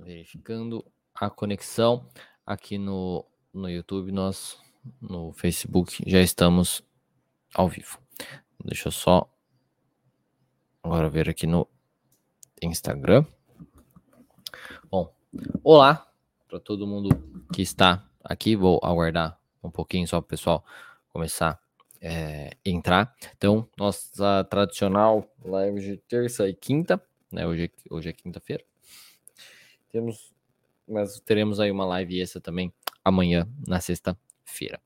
verificando a conexão aqui no, no YouTube, nós no Facebook já estamos ao vivo. Deixa eu só agora ver aqui no Instagram. Bom, olá para todo mundo que está aqui. Vou aguardar um pouquinho só para o pessoal começar a é, entrar. Então, nossa tradicional live de terça e quinta, né? Hoje, é, hoje é quinta-feira. Temos, mas teremos aí uma live essa também amanhã, na sexta-feira.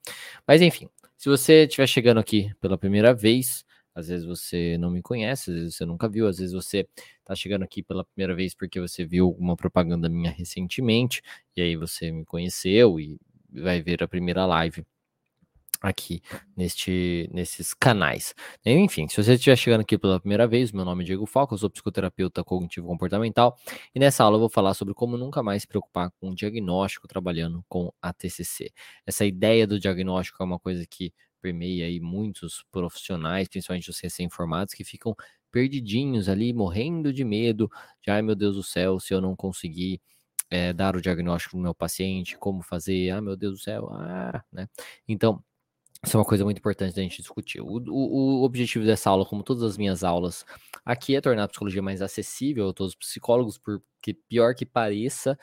Mas enfim, se você estiver chegando aqui pela primeira vez, às vezes você não me conhece, às vezes você nunca viu, às vezes você está chegando aqui pela primeira vez porque você viu uma propaganda minha recentemente, e aí você me conheceu e vai ver a primeira live aqui neste, nesses canais. Enfim, se você estiver chegando aqui pela primeira vez, meu nome é Diego Falco, eu sou psicoterapeuta cognitivo comportamental e nessa aula eu vou falar sobre como nunca mais se preocupar com o diagnóstico trabalhando com a TCC. Essa ideia do diagnóstico é uma coisa que permeia aí muitos profissionais, principalmente os recém-formados, que ficam perdidinhos ali, morrendo de medo, de ai meu Deus do céu, se eu não conseguir é, dar o diagnóstico no meu paciente, como fazer, ah meu Deus do céu, ah, né? Então, isso é uma coisa muito importante da gente discutir. O, o, o, objetivo dessa aula, como todas as minhas aulas, aqui é tornar a psicologia mais acessível a todos os psicólogos, porque pior que pareça,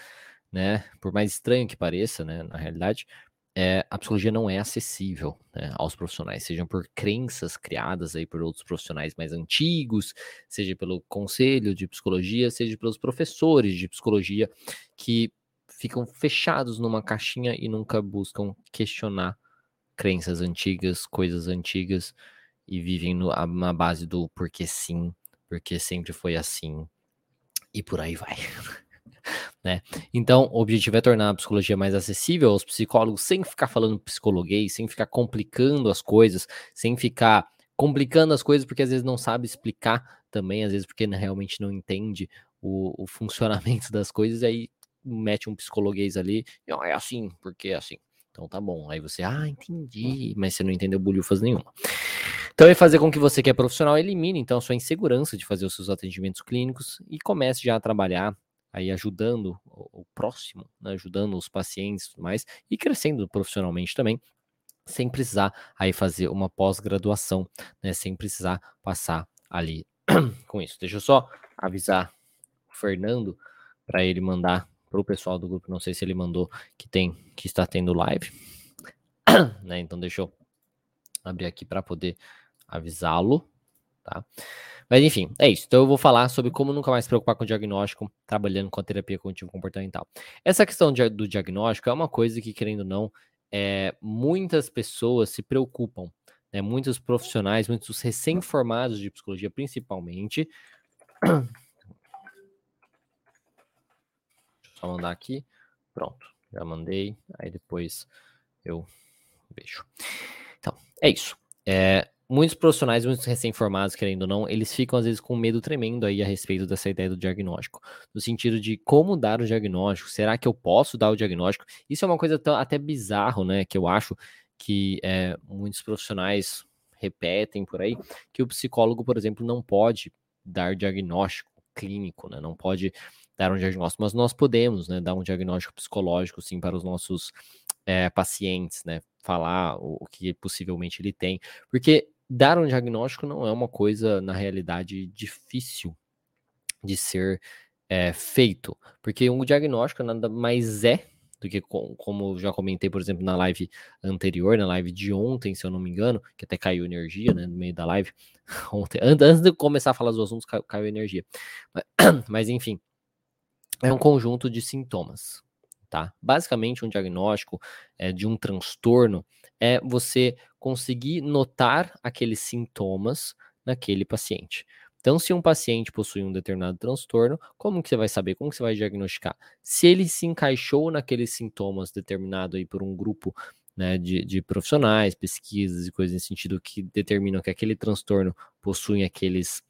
né, por mais estranho que pareça, né, na realidade, é, a psicologia não é acessível né, aos profissionais, sejam por crenças criadas aí por outros profissionais mais antigos, seja pelo conselho de psicologia, seja pelos professores de psicologia que ficam fechados numa caixinha e nunca buscam questionar crenças antigas, coisas antigas e vivem no, na base do porque sim, porque sempre foi assim e por aí vai. né? Então, o objetivo é tornar a psicologia mais acessível aos psicólogos sem ficar falando psicologuês, sem ficar complicando as coisas, sem ficar complicando as coisas porque às vezes não sabe explicar também, às vezes porque realmente não entende o, o funcionamento das coisas, e aí mete um psicologuês ali, e oh, é assim, porque é assim. Então tá bom. Aí você, ah, entendi, mas você não entendeu bolhufas nenhuma. Então é fazer com que você que é profissional elimine então a sua insegurança de fazer os seus atendimentos clínicos e comece já a trabalhar aí ajudando o, próximo, né, ajudando os pacientes e tudo mais e crescendo profissionalmente também, sem precisar aí fazer uma pós-graduação, né, sem precisar passar ali com isso. Deixa eu só avisar o Fernando para ele mandar para o pessoal do grupo, não sei se ele mandou que tem, que está tendo live, né? Então deixa eu abrir aqui para poder avisá-lo, tá? Mas enfim, é isso. Então eu vou falar sobre como nunca mais se preocupar com o diagnóstico trabalhando com a terapia cognitivo comportamental. Essa questão do diagnóstico é uma coisa que, querendo ou não, é, muitas pessoas se preocupam, né? Muitos profissionais, muitos recém-formados de psicologia, principalmente, Só mandar aqui. Pronto, já mandei. Aí depois eu vejo. Então, é isso. É, muitos profissionais, muitos recém-formados, querendo ou não, eles ficam às vezes com medo tremendo aí a respeito dessa ideia do diagnóstico. No sentido de como dar o diagnóstico, será que eu posso dar o diagnóstico? Isso é uma coisa tão, até bizarro, né? Que eu acho que é, muitos profissionais repetem por aí, que o psicólogo, por exemplo, não pode dar diagnóstico clínico, né? Não pode dar um diagnóstico, mas nós podemos, né, dar um diagnóstico psicológico, sim, para os nossos é, pacientes, né, falar o, o, que possivelmente ele tem, porque dar um diagnóstico não é uma coisa, na realidade, difícil de ser é, feito, porque um diagnóstico nada mais é do que como já comentei, por exemplo, na live anterior, na live de ontem, se eu não me engano, que até caiu energia, né, no meio da live, ontem, antes de começar a falar dos assuntos, caiu, caiu energia, mas, mas enfim, é um conjunto de sintomas, tá? Basicamente, um diagnóstico é, de um transtorno é você conseguir notar aqueles sintomas naquele paciente. Então, se um paciente possui um determinado transtorno, como que você vai saber? Como que você vai diagnosticar? Se ele se encaixou naqueles sintomas determinado aí por um grupo né, de, de, profissionais, pesquisas e coisas nesse sentido que determinam que aquele transtorno possui aqueles,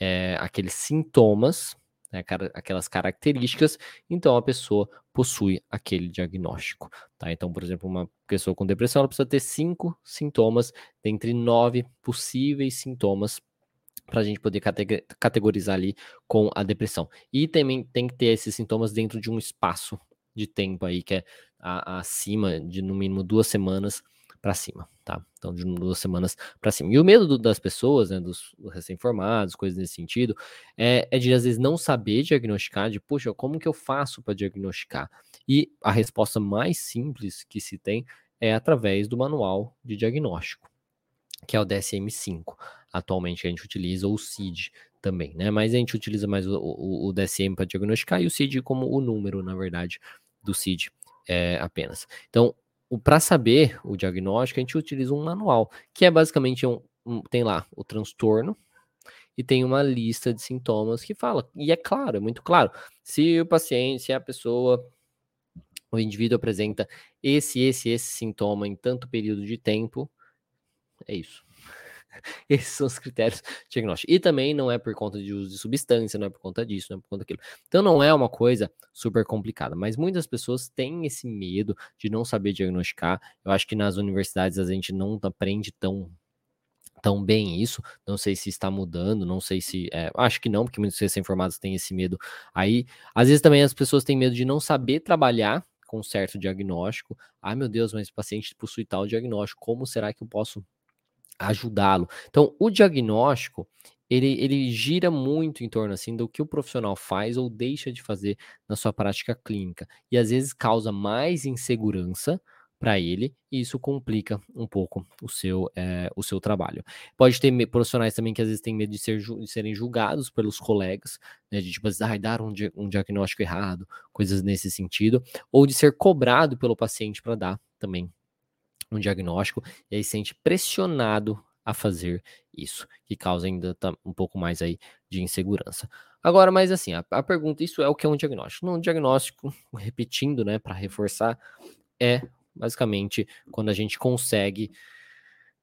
é, aqueles sintomas, né, aquelas características, então a pessoa possui aquele diagnóstico. Tá? Então, por exemplo, uma pessoa com depressão ela precisa ter cinco sintomas dentre nove possíveis sintomas para a gente poder categorizar ali com a depressão. E também tem que ter esses sintomas dentro de um espaço de tempo aí, que é acima de no mínimo duas semanas para cima, tá? Então, de duas semanas para cima. E o medo do, das pessoas, né, dos, dos recém-formados, coisas nesse sentido, é, é, de às vezes não saber diagnosticar, de, poxa, como que eu faço para diagnosticar? E a resposta mais simples que se tem é através do manual de diagnóstico, que é o DSM-5. Atualmente a gente utiliza o CID também, né? Mas a gente utiliza mais o, o, o DSM para diagnosticar e o CID como o número, na verdade, do CID é, apenas. Então, para saber o diagnóstico, a gente utiliza um manual, que é basicamente um, um, tem lá o transtorno e tem uma lista de sintomas que fala. E é claro, é muito claro. Se o paciente, se a pessoa, o indivíduo apresenta esse, esse, esse sintoma em tanto período de tempo, é isso. Esses são os critérios diagnósticos. E também não é por conta de uso de substância, não é por conta disso, não é por conta daquilo. Então não é uma coisa super complicada, mas muitas pessoas têm esse medo de não saber diagnosticar. Eu acho que nas universidades a gente não aprende tão tão bem isso. Não sei se está mudando, não sei se. É, acho que não, porque muitos recém-formados têm esse medo. Aí, às vezes também as pessoas têm medo de não saber trabalhar com certo diagnóstico. Ai meu Deus, mas o paciente possui tal diagnóstico, como será que eu posso ajudá-lo. Então, o diagnóstico, ele, ele gira muito em torno assim do que o profissional faz ou deixa de fazer na sua prática clínica e às vezes causa mais insegurança para ele e isso complica um pouco o seu, é, o seu trabalho. Pode ter profissionais também que às vezes têm medo de, ser, de serem julgados pelos colegas, né, de tipo, ah, dar um, um diagnóstico errado, coisas nesse sentido, ou de ser cobrado pelo paciente para dar também um diagnóstico e aí sente pressionado a fazer isso, que causa ainda um pouco mais aí de insegurança. Agora, mas assim, a, a pergunta, isso é o que é um diagnóstico? Um diagnóstico, repetindo, né, para reforçar, é basicamente quando a gente consegue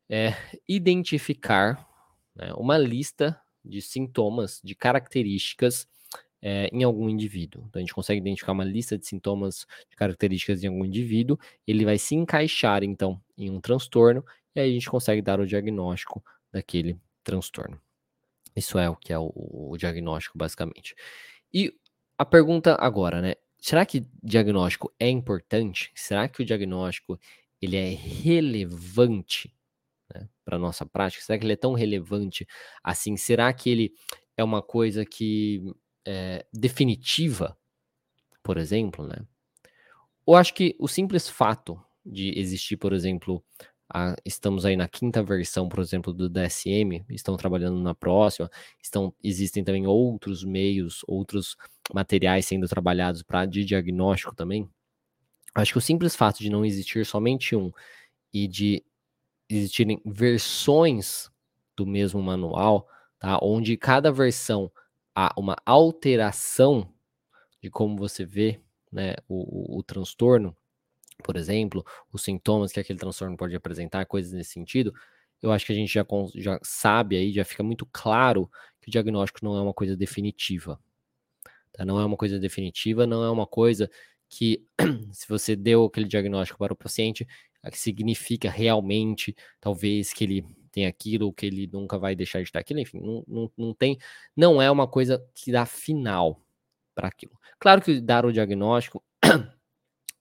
é, identificar né, uma lista de sintomas, de características é, em algum indivíduo. Então, a gente consegue identificar uma lista de sintomas, de características de algum indivíduo, ele vai se encaixar, então, em um transtorno, e aí a gente consegue dar o diagnóstico daquele transtorno. Isso é o que é o, o diagnóstico, basicamente. E a pergunta agora, né? Será que diagnóstico é importante? Será que o diagnóstico ele é relevante né, para a nossa prática? Será que ele é tão relevante assim? Será que ele é uma coisa que é, definitiva, por exemplo, né? Ou acho que o simples fato de existir, por exemplo, a, estamos aí na quinta versão, por exemplo, do DSM, estão trabalhando na próxima, estão, existem também outros meios, outros materiais sendo trabalhados para de diagnóstico também. Acho que o simples fato de não existir somente um e de existirem versões do mesmo manual, tá? Onde cada versão há uma alteração de como você vê né, o, o, o transtorno, por exemplo, os sintomas que aquele transtorno pode apresentar, coisas nesse sentido, eu acho que a gente já, já sabe aí, já fica muito claro que o diagnóstico não é uma coisa definitiva. Tá? Não é uma coisa definitiva, não é uma coisa que, se você deu aquele diagnóstico para o paciente, significa realmente, talvez, que ele tem aquilo, que ele nunca vai deixar de estar aquilo, enfim, não, não, não tem, não é uma coisa que dá final para aquilo. Claro que dar o diagnóstico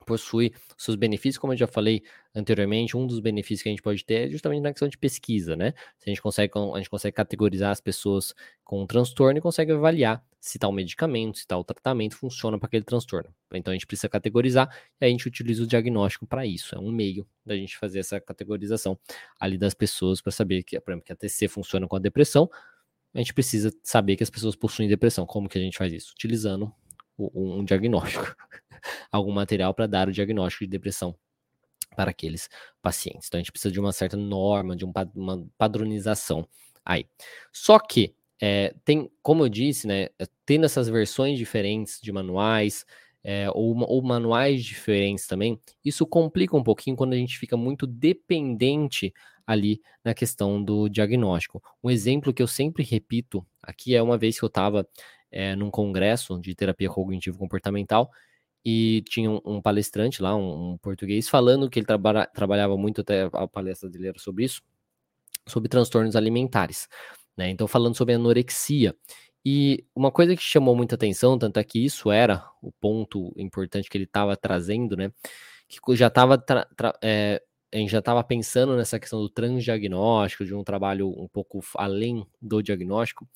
possui seus benefícios, como eu já falei anteriormente, um dos benefícios que a gente pode ter é justamente na questão de pesquisa, né? Se a gente consegue, a gente consegue categorizar as pessoas com um transtorno e consegue avaliar se tal medicamento, se tal tratamento funciona para aquele transtorno. Então a gente precisa categorizar e a gente utiliza o diagnóstico para isso. É um meio da gente fazer essa categorização ali das pessoas para saber que, por exemplo, que a TC funciona com a depressão. A gente precisa saber que as pessoas possuem depressão. Como que a gente faz isso? Utilizando um diagnóstico, algum material para dar o diagnóstico de depressão para aqueles pacientes. Então a gente precisa de uma certa norma, de uma padronização aí. Só que é, tem, como eu disse, né, eh, tendo essas versões diferentes de manuais, é, ou, ou, manuais diferentes também, isso complica um pouquinho quando a gente fica muito dependente ali na questão do diagnóstico. Um exemplo que eu sempre repito aqui é uma vez que eu estava é, num congresso de terapia cognitivo-comportamental e tinha um, um palestrante lá, um, um, português, falando que ele traba trabalhava muito, até a palestra dele era sobre isso, sobre transtornos alimentares. né? Então, falando sobre anorexia. E uma coisa que chamou muita atenção, tanto é que isso era o ponto importante que ele estava trazendo, né? Que já estava é, já estava pensando nessa questão do transdiagnóstico, de um trabalho um pouco além do diagnóstico.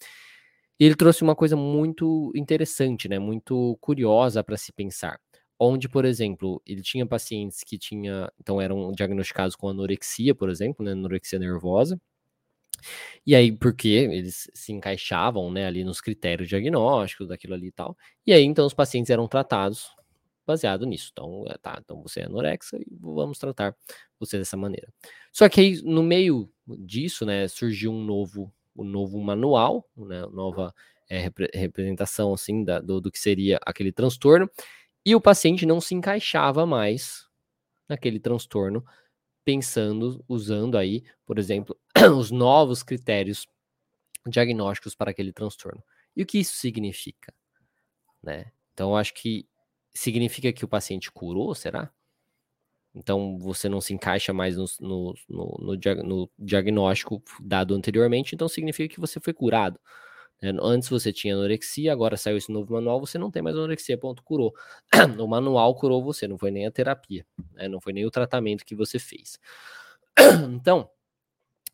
E ele trouxe uma coisa muito interessante, né? Muito curiosa para se pensar. Onde, por exemplo, ele tinha pacientes que tinha, então eram diagnosticados com anorexia, por exemplo, né? Anorexia nervosa. E aí, porque eles se encaixavam, né, ali nos critérios diagnósticos daquilo ali e tal. E aí, então, os pacientes eram tratados baseado nisso. Então, é, tá, então você é anorexa e vamos tratar você dessa maneira. Só que aí, no meio disso, né, surgiu um novo, um novo manual, né, nova é, repre representação, assim, da, do, do que seria aquele transtorno, e o paciente não se encaixava mais naquele transtorno, pensando, usando aí, por exemplo, os novos critérios diagnósticos para aquele transtorno. E o que isso significa? Né? Então, acho que significa que o paciente curou, será? Então você não se encaixa mais no, no, no, no, no diagnóstico dado anteriormente, então significa que você foi curado. Né? Antes você tinha anorexia, agora saiu esse novo manual, você não tem mais anorexia, ponto, curou. o manual curou você, não foi nem a terapia, né? não foi nem o tratamento que você fez. então,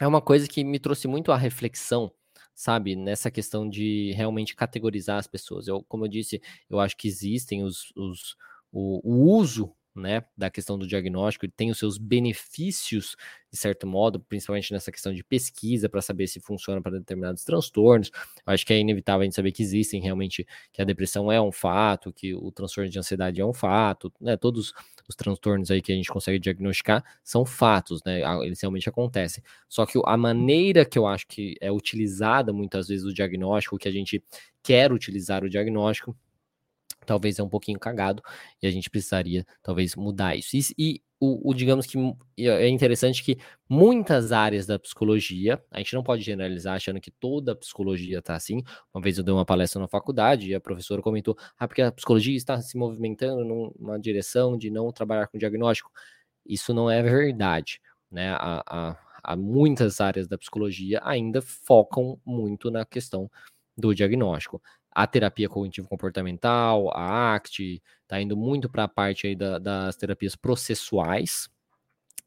é uma coisa que me trouxe muito à reflexão sabe, nessa questão de realmente categorizar as pessoas. Eu, como eu disse, eu acho que existem os, os o uso né, da questão do diagnóstico, ele tem os seus benefícios, de certo modo, principalmente nessa questão de pesquisa para saber se funciona para determinados transtornos. Eu acho que é inevitável a gente saber que existem realmente, que a depressão é um fato, que o transtorno de ansiedade é um fato, né, todos os transtornos aí que a gente consegue diagnosticar são fatos, né, eles realmente acontecem. Só que a maneira que eu acho que é utilizada muitas vezes o diagnóstico, que a gente quer utilizar o diagnóstico, talvez é um pouquinho cagado e a gente precisaria talvez mudar isso. E, e o, o, digamos que é interessante que muitas áreas da psicologia, a gente não pode generalizar achando que toda a psicologia está assim. Uma vez eu dei uma palestra na faculdade e a professora comentou: ah, porque a psicologia está se movimentando numa direção de não trabalhar com diagnóstico. Isso não é verdade, né? A, a, a muitas áreas da psicologia ainda focam muito na questão do diagnóstico a terapia cognitivo-comportamental, a ACT, está indo muito para a parte aí da, das terapias processuais,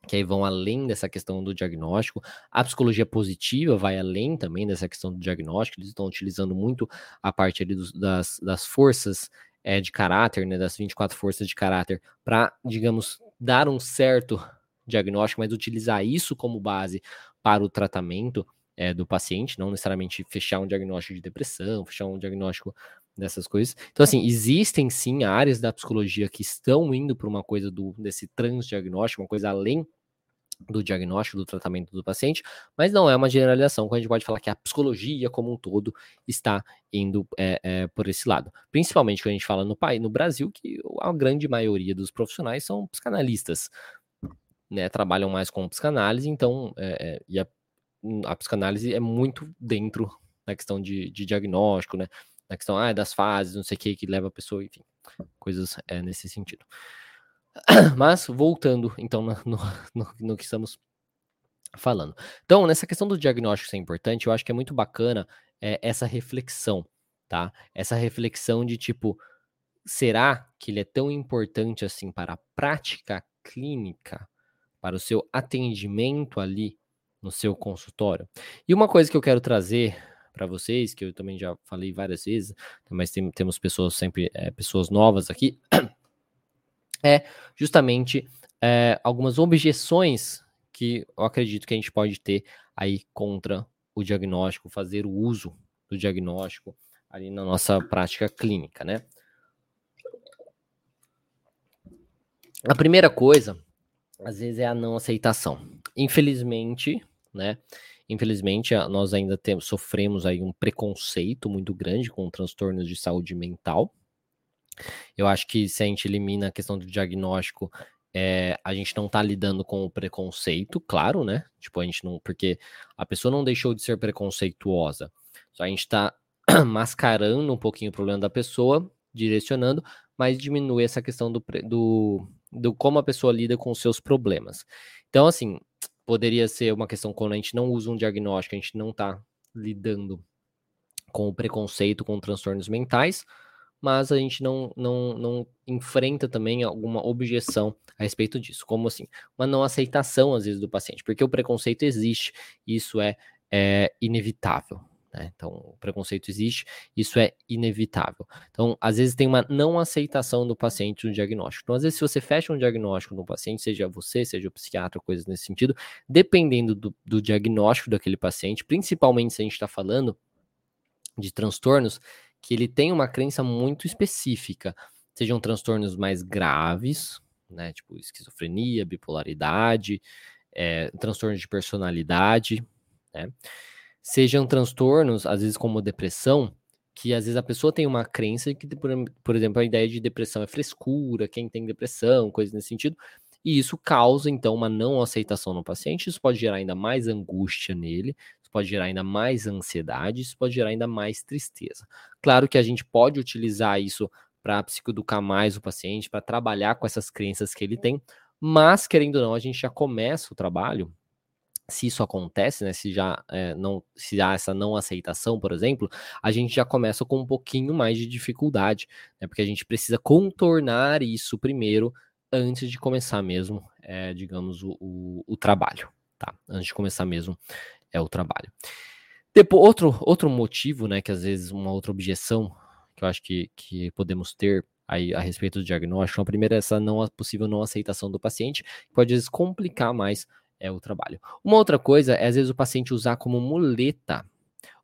que aí vão além dessa questão do diagnóstico. A psicologia positiva vai além também dessa questão do diagnóstico, eles estão utilizando muito a parte ali dos, das, das forças é, de caráter, né, das 24 forças de caráter, para, digamos, dar um certo diagnóstico, mas utilizar isso como base para o tratamento é, do paciente, não necessariamente fechar um diagnóstico de depressão, fechar um diagnóstico dessas coisas. Então, assim, existem sim áreas da psicologia que estão indo para uma coisa do, desse transdiagnóstico, uma coisa além do diagnóstico, do tratamento do paciente, mas não é uma generalização, quando a gente pode falar que a psicologia como um todo está indo é, é, por esse lado. Principalmente quando a gente fala no, no Brasil, que a grande maioria dos profissionais são psicanalistas, né, trabalham mais com psicanálise, então, é, e a a psicanálise é muito dentro da questão de, de diagnóstico, né? Na questão ah, das fases, não sei o que, que leva a pessoa, enfim, coisas é, nesse sentido. Mas, voltando, então, no, no, no, que estamos falando. Então, nessa questão do diagnóstico ser importante, eu acho que é muito bacana é, essa reflexão, tá? Essa reflexão de tipo, será que ele é tão importante assim para a prática clínica, para o seu atendimento ali no seu consultório. E uma coisa que eu quero trazer para vocês, que eu também já falei várias vezes, mas tem, temos pessoas sempre, é, pessoas novas aqui, é justamente é, algumas objeções que eu acredito que a gente pode ter aí contra o diagnóstico, fazer o uso do diagnóstico ali na nossa prática clínica, né? A primeira coisa, às vezes, é a não aceitação. Infelizmente, né? Infelizmente, nós ainda temos, sofremos aí um preconceito muito grande com transtornos de saúde mental. Eu acho que se a gente elimina a questão do diagnóstico, é, a gente não tá lidando com o preconceito, claro, né? Tipo, a gente não. Porque a pessoa não deixou de ser preconceituosa. Só a gente tá mascarando um pouquinho o problema da pessoa, direcionando, mas diminui essa questão do, do, do como a pessoa lida com os seus problemas. Então, assim, poderia ser uma questão quando a gente não usa um diagnóstico, a gente não está lidando com o preconceito com transtornos mentais, mas a gente não, não, não enfrenta também alguma objeção a respeito disso, como assim, uma não aceitação às vezes do paciente, porque o preconceito existe, isso é, é inevitável. Né? Então, o preconceito existe, isso é inevitável. Então, às vezes tem uma não aceitação do paciente no diagnóstico. Então, às vezes, se você fecha um diagnóstico no paciente, seja você, seja o psiquiatra, coisas nesse sentido, dependendo do, do diagnóstico daquele paciente, principalmente se a gente está falando de transtornos, que ele tem uma crença muito específica, sejam transtornos mais graves, né, tipo esquizofrenia, bipolaridade, é, transtornos de personalidade, né, sejam transtornos, às vezes como depressão, que às vezes a pessoa tem uma crença que, por, exemplo, a ideia de depressão é frescura, quem tem depressão, coisas nesse sentido, e isso causa então uma não aceitação no paciente, isso pode gerar ainda mais angústia nele, pode gerar ainda mais ansiedade, isso pode gerar ainda mais tristeza. Claro que a gente pode utilizar isso para psicoeducar mais o paciente, para trabalhar com essas crenças que ele tem, mas querendo ou não, a gente já começa o trabalho. Se isso acontece, né? Se já é, não, se há essa não aceitação, por exemplo, a gente já começa com um pouquinho mais de dificuldade, né? Porque a gente precisa contornar isso primeiro antes de começar mesmo, é, digamos, o, o, o trabalho, tá? Antes de começar mesmo é o trabalho. Depois, outro, outro motivo, né, que às vezes uma outra objeção que eu acho que, que podemos ter aí a respeito do diagnóstico, a primeira é essa não possível não aceitação do paciente, que pode às vezes complicar mais é, o trabalho. Uma outra coisa é às vezes o paciente usar como muleta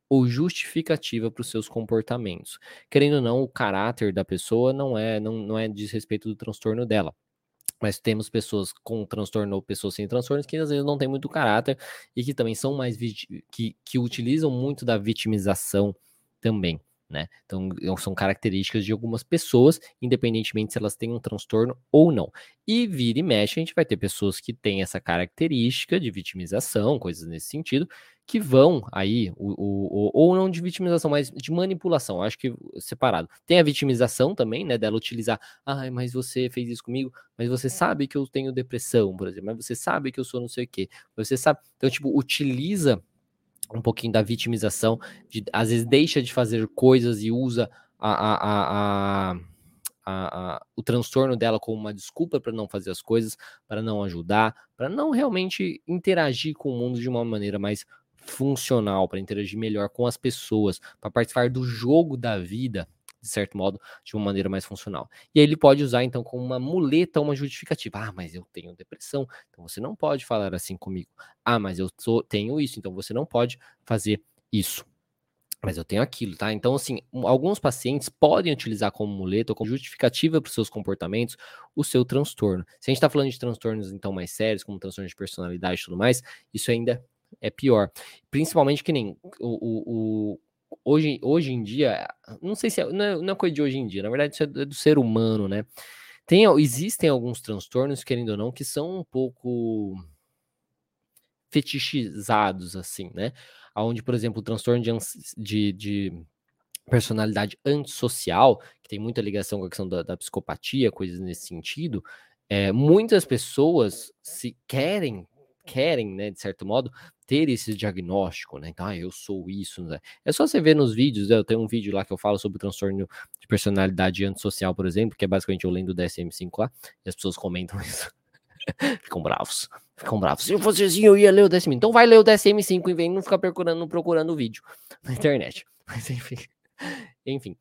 ou justificativa para os seus comportamentos. Querendo ou não, o caráter da pessoa não é não, não é diz respeito do transtorno dela mas temos pessoas com transtorno ou pessoas sem transtornos que às vezes não têm muito caráter e que também são mais que, que utilizam muito da vitimização também né? Então, são características de algumas pessoas, independentemente se elas têm um transtorno ou não. E vira e mexe, a gente vai ter pessoas que têm essa característica de vitimização, coisas nesse sentido, que vão aí, o, o, o, ou não de vitimização, mas de manipulação, acho que separado. Tem a vitimização também, né, dela utilizar, ai, mas você fez isso comigo, mas você sabe que eu tenho depressão, por exemplo, mas você sabe que eu sou não sei o quê, você sabe. Então, tipo, utiliza um pouquinho da vitimização, de, às vezes deixa de fazer coisas e usa a, a, a, a o transtorno dela como uma desculpa para não fazer as coisas, para não ajudar, para não realmente interagir com o mundo de uma maneira mais funcional, para interagir melhor com as pessoas, para participar do jogo da vida de certo modo, de uma maneira mais funcional. E aí ele pode usar, então, como uma muleta, uma justificativa. Ah, mas eu tenho depressão, então você não pode falar assim comigo. Ah, mas eu tenho isso, então você não pode fazer isso. Mas eu tenho aquilo, tá? Então, assim, alguns pacientes podem utilizar como muleta ou como justificativa para os seus comportamentos o seu transtorno. Se a gente está falando de transtornos, então, mais sérios, como transtornos de personalidade e tudo mais, isso ainda é pior. Principalmente que nem o, o, o hoje, hoje em dia, não sei se é, não, é, não é coisa de hoje em dia, na verdade isso é do ser humano, né? Tem, existem alguns transtornos, querendo ou não, que são um pouco fetichizados, assim, né? Onde, por exemplo, o transtorno de, de, de personalidade antissocial, que tem muita ligação com a questão da, da psicopatia, coisas nesse sentido, é, muitas pessoas se querem querem, né, de certo modo, ter esse diagnóstico, né? Então, ah, eu sou isso, né? É só você ver nos vídeos, eu tenho um vídeo lá que eu falo sobre o transtorno de personalidade antissocial, por exemplo, que é basicamente eu lendo o DSM-5 lá, e as pessoas comentam isso. ficam bravos, ficam bravos. Se eu fosse assim, eu ia ler o DSM. Então vai ler o DSM-5 e vem não ficar procurando, procurando o vídeo na internet. Mas enfim, enfim.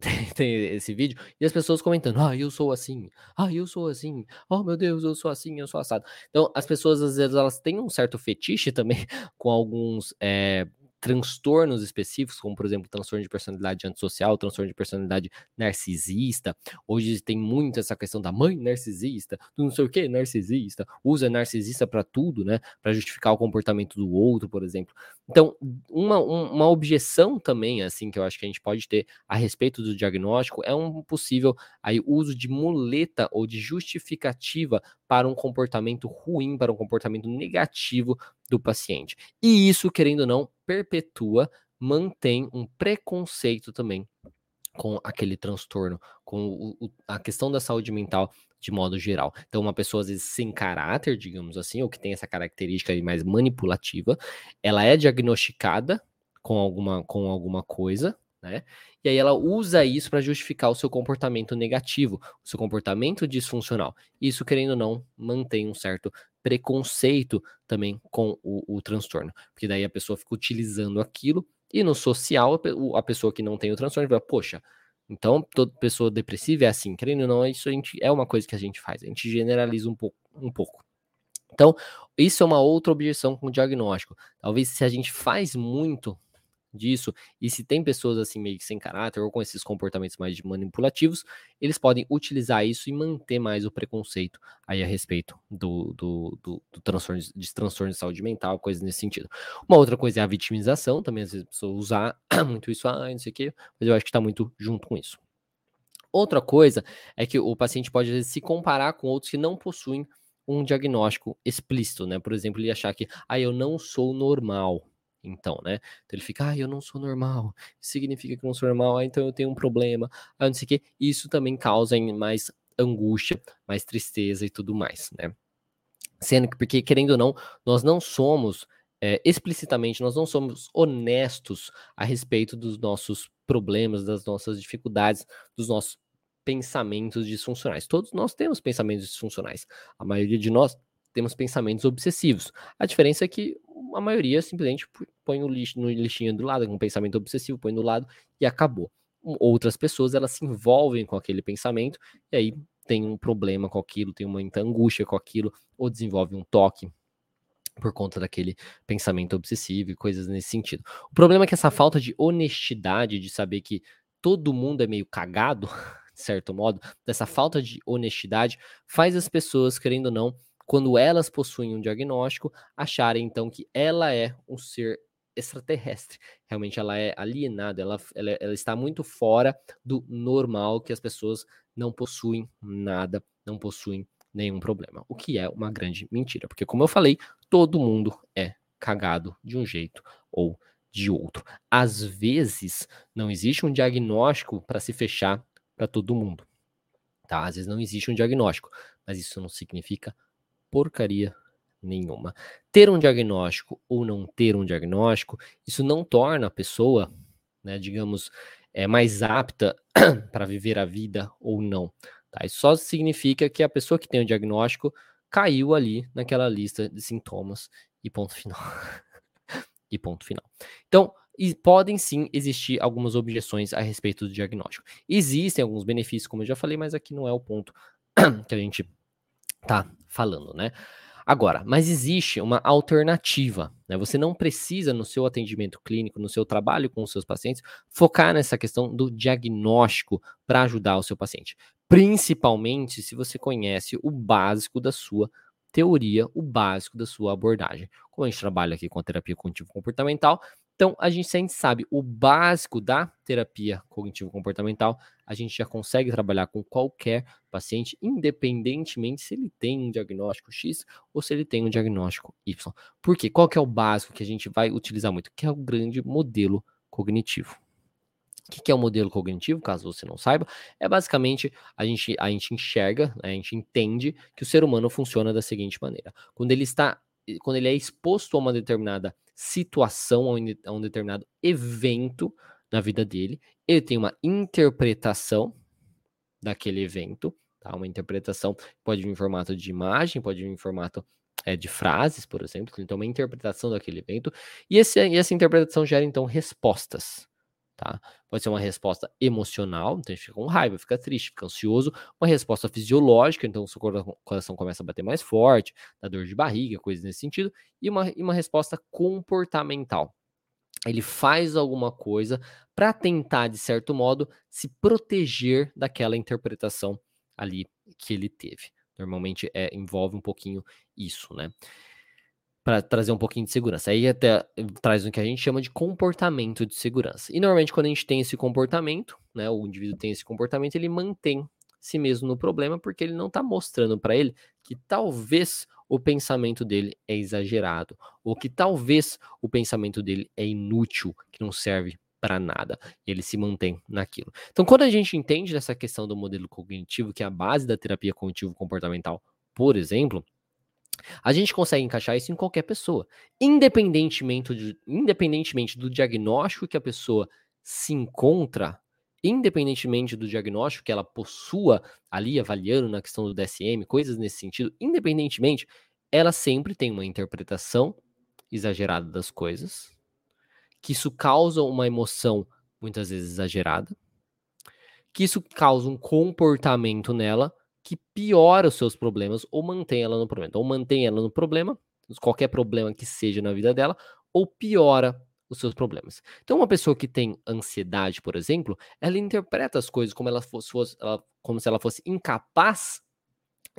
tem, esse vídeo, e as pessoas comentando, ah, eu sou assim, ah, eu sou assim, oh meu Deus, eu sou assim, eu sou assado. Então, as pessoas, às vezes, elas têm um certo fetiche também com alguns é, transtornos específicos, como por exemplo, transtorno de personalidade antissocial, transtorno de personalidade narcisista. Hoje tem muito essa questão da mãe narcisista, do não sei o que narcisista, usa narcisista para tudo, né? Para justificar o comportamento do outro, por exemplo. Então, uma, uma objeção também, assim, que eu acho que a gente pode ter a respeito do diagnóstico é um possível aí uso de muleta ou de justificativa para um comportamento ruim, para um comportamento negativo do paciente. E isso, querendo ou não, perpetua, mantém um preconceito também com aquele transtorno, com o, a questão da saúde mental de modo geral. Então, uma pessoa às vezes sem caráter, digamos assim, ou que tem essa característica mais manipulativa, ela é diagnosticada com alguma, com alguma coisa, né? E aí ela usa isso para justificar o seu comportamento negativo, o seu comportamento disfuncional. Isso, querendo ou não, mantém um certo preconceito também com o, o transtorno, porque daí a pessoa fica utilizando aquilo e no social a pessoa que não tem o transtorno vai, poxa, então, toda pessoa depressiva é assim, querendo ou não, isso a gente, é uma coisa que a gente faz, a gente generaliza um pouco. Um pouco. Então, isso é uma outra objeção com o diagnóstico. Talvez se a gente faz muito disso. E se tem pessoas assim meio que sem caráter ou com esses comportamentos mais manipulativos, eles podem utilizar isso e manter mais o preconceito aí a respeito do, do, do, do transtorno, de transtorno de saúde mental, coisas nesse sentido. Uma outra coisa é a vitimização, também às vezes a pessoa usar muito isso, ah, não sei o quê, mas eu acho que está muito junto com isso. Outra coisa é que o paciente pode vezes, se comparar com outros que não possuem um diagnóstico explícito, né? Por exemplo, ele achar que, ah, eu não sou normal, então, né? Então ele fica, ah, eu não sou normal, significa que eu não sou normal, ah, então eu tenho um problema, ah, não sei o quê. Isso também causa mais angústia, mais tristeza e tudo mais, né? Sendo que, porque querendo ou não, nós não somos é, explicitamente, nós não somos honestos a respeito dos nossos problemas, das nossas dificuldades, dos nossos pensamentos disfuncionais. Todos nós temos pensamentos disfuncionais. A maioria de nós temos pensamentos obsessivos. A diferença é que a maioria simplesmente põe o lixo no lixinho do lado, com um pensamento obsessivo, põe do lado e acabou. Outras pessoas, elas se envolvem com aquele pensamento e aí tem um problema com aquilo, tem muita angústia com aquilo, ou desenvolve um toque por conta daquele pensamento obsessivo e coisas nesse sentido. O problema é que essa falta de honestidade, de saber que todo mundo é meio cagado, de certo modo, dessa falta de honestidade, faz as pessoas, querendo ou não, quando elas possuem um diagnóstico, acharem então que ela é um ser extraterrestre. Realmente ela é alienada, ela, ela, ela, está muito fora do normal, que as pessoas não possuem nada, não possuem nenhum problema. O que é uma grande mentira, porque como eu falei, todo mundo é cagado de um jeito ou de outro. Às vezes não existe um diagnóstico para se fechar para todo mundo. Tá? Às vezes não existe um diagnóstico, mas isso não significa porcaria nenhuma. Ter um diagnóstico ou não ter um diagnóstico, isso não torna a pessoa, né, digamos, é, mais apta para viver a vida ou não. Tá? Isso só significa que a pessoa que tem o diagnóstico caiu ali naquela lista de sintomas e ponto final. e ponto final. Então, e podem sim existir algumas objeções a respeito do diagnóstico. Existem alguns benefícios, como eu já falei, mas aqui não é o ponto que a gente tá falando, né? Agora, mas existe uma alternativa, né? Você não precisa no seu atendimento clínico, no seu trabalho com os seus pacientes, focar nessa questão do diagnóstico para ajudar o seu paciente. Principalmente se você conhece o básico da sua teoria, o básico da sua abordagem. Como a gente trabalha aqui com a terapia cognitivo comportamental, então, a gente, se a gente sabe o básico da terapia cognitivo-comportamental, a gente já consegue trabalhar com qualquer paciente, independentemente se ele tem um diagnóstico X ou se ele tem um diagnóstico Y. Por quê? Qual que é o básico que a gente vai utilizar muito? Que é o grande modelo cognitivo. O que é o modelo cognitivo, caso você não saiba? É basicamente a gente, a gente enxerga, né, a gente entende que o ser humano funciona da seguinte maneira. Quando ele está, quando ele é exposto a uma determinada situação, a um determinado evento na vida dele, ele tem uma interpretação daquele evento, tá? Uma interpretação pode vir em formato de imagem, pode vir em formato é, de frases, por exemplo, então uma interpretação daquele evento, e, esse, e essa interpretação gera então respostas, tá? Pode ser uma resposta emocional, então a gente fica com raiva, fica triste, fica ansioso, uma resposta fisiológica, então o seu coração começa a bater mais forte, dá dor de barriga, coisas nesse sentido, e uma, e uma resposta comportamental. Ele faz alguma coisa para tentar, de certo modo, se proteger daquela interpretação ali que ele teve. Normalmente é, envolve um pouquinho isso, né? Para trazer um pouquinho de segurança. Aí até traz o que a gente chama de comportamento de segurança. E normalmente quando a gente tem esse comportamento, né, o indivíduo tem esse comportamento, ele mantém si mesmo no problema porque ele não está mostrando para ele que talvez o pensamento dele é exagerado, ou que talvez o pensamento dele é inútil, que não serve para nada. Ele se mantém naquilo. Então, quando a gente entende essa questão do modelo cognitivo, que é a base da terapia cognitivo-comportamental, por exemplo, a gente consegue encaixar isso em qualquer pessoa, independentemente, de, independentemente do diagnóstico que a pessoa se encontra, independentemente do diagnóstico que ela possua ali avaliando na questão do DSM, coisas nesse sentido, independentemente, ela sempre tem uma interpretação exagerada das coisas, que isso causa uma emoção muitas vezes exagerada, que isso causa um comportamento nela que piora os seus problemas ou mantém ela no problema. Então, ou mantém ela no problema, qualquer problema que seja na vida dela, ou piora os seus problemas. Então, uma pessoa que tem ansiedade, por exemplo, ela interpreta as coisas como, ela fosse, fosse ela, como se ela fosse incapaz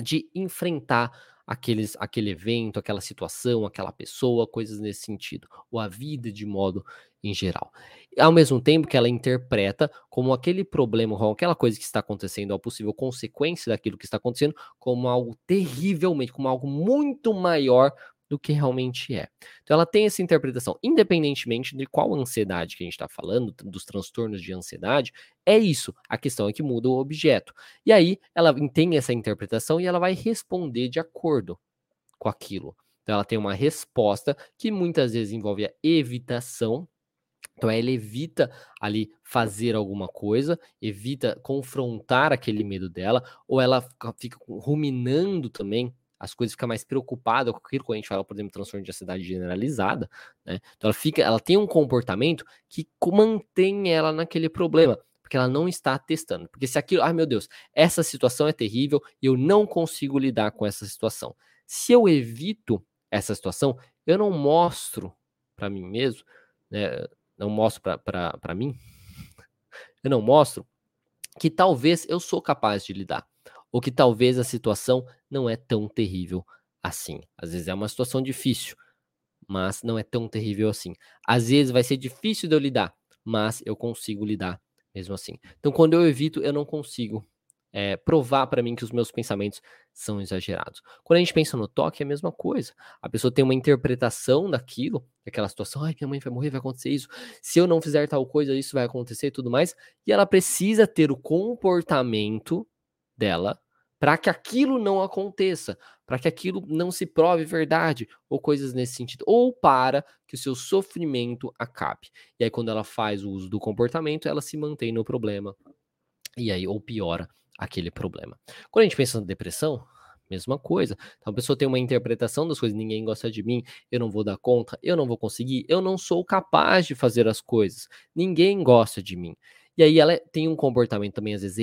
de enfrentar aqueles, aquele evento, aquela situação, aquela pessoa, coisas nesse sentido, ou a vida de modo em geral. Ao mesmo tempo que ela interpreta como aquele problema, como aquela coisa que está acontecendo, a possível consequência daquilo que está acontecendo, como algo terrivelmente, como algo muito maior do que realmente é. Então ela tem essa interpretação, independentemente de qual ansiedade que a gente está falando, dos transtornos de ansiedade, é isso. A questão é que muda o objeto. E aí ela tem essa interpretação e ela vai responder de acordo com aquilo. Então ela tem uma resposta que muitas vezes envolve a evitação. Então ela evita ali fazer alguma coisa, evita confrontar aquele medo dela, ou ela fica ruminando também as coisas ficam mais preocupada com aquilo que a gente fala, por exemplo, transtorno de ansiedade generalizada, né? Então ela fica, ela tem um comportamento que mantém ela naquele problema, porque ela não está testando. Porque se aquilo, ai meu Deus, essa situação é terrível e eu não consigo lidar com essa situação. Se eu evito essa situação, eu não mostro para mim mesmo, né? Não mostro para mim, eu não mostro que talvez eu sou capaz de lidar ou que talvez a situação não é tão terrível assim. Às vezes é uma situação difícil, mas não é tão terrível assim. Às vezes vai ser difícil de eu lidar, mas eu consigo lidar mesmo assim. Então, quando eu evito, eu não consigo é, provar para mim que os meus pensamentos são exagerados. Quando a gente pensa no toque, é a mesma coisa. A pessoa tem uma interpretação daquilo, daquela situação, ai, minha mãe vai morrer, vai acontecer isso. Se eu não fizer tal coisa, isso vai acontecer e tudo mais. E ela precisa ter o comportamento dela para que aquilo não aconteça, para que aquilo não se prove verdade, ou coisas nesse sentido, ou para que o seu sofrimento acabe. E aí, quando ela faz o uso do comportamento, ela se mantém no problema, e aí, ou piora aquele problema. Quando a gente pensa na depressão, mesma coisa. Então a pessoa tem uma interpretação das coisas, ninguém gosta de mim, eu não vou dar conta, eu não vou conseguir, eu não sou capaz de fazer as coisas, ninguém gosta de mim. E aí ela tem um comportamento também, às vezes,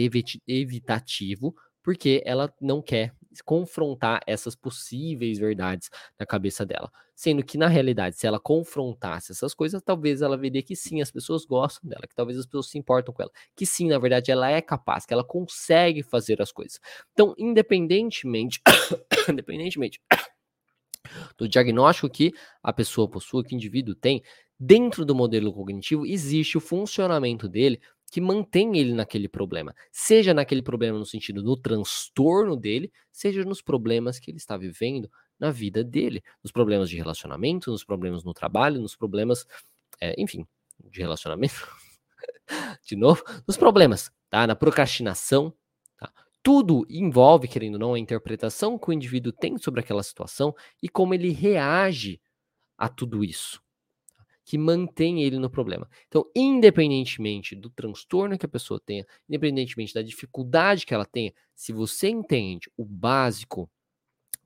evitativo, porque ela não quer confrontar essas possíveis verdades na cabeça dela. Sendo que, na realidade, se ela confrontasse essas coisas, talvez ela veria que sim, as pessoas gostam dela, que talvez as pessoas se importam com ela, que sim, na verdade, ela é capaz, que ela consegue fazer as coisas. Então, independentemente, independentemente do diagnóstico que a pessoa possui, que o indivíduo tem, dentro do modelo cognitivo existe o funcionamento dele que mantém ele naquele problema. Seja naquele problema no sentido do transtorno dele, seja nos problemas que ele está vivendo na vida dele, nos problemas de relacionamento, nos problemas no trabalho, nos problemas, é, enfim, de relacionamento. de novo, nos problemas, tá? Na procrastinação, tá? Tudo envolve, querendo ou não, a interpretação que o indivíduo tem sobre aquela situação e como ele reage a tudo isso que mantém ele no problema. Então, independentemente do transtorno que a pessoa tenha, independentemente da dificuldade que ela tenha, se você entende o básico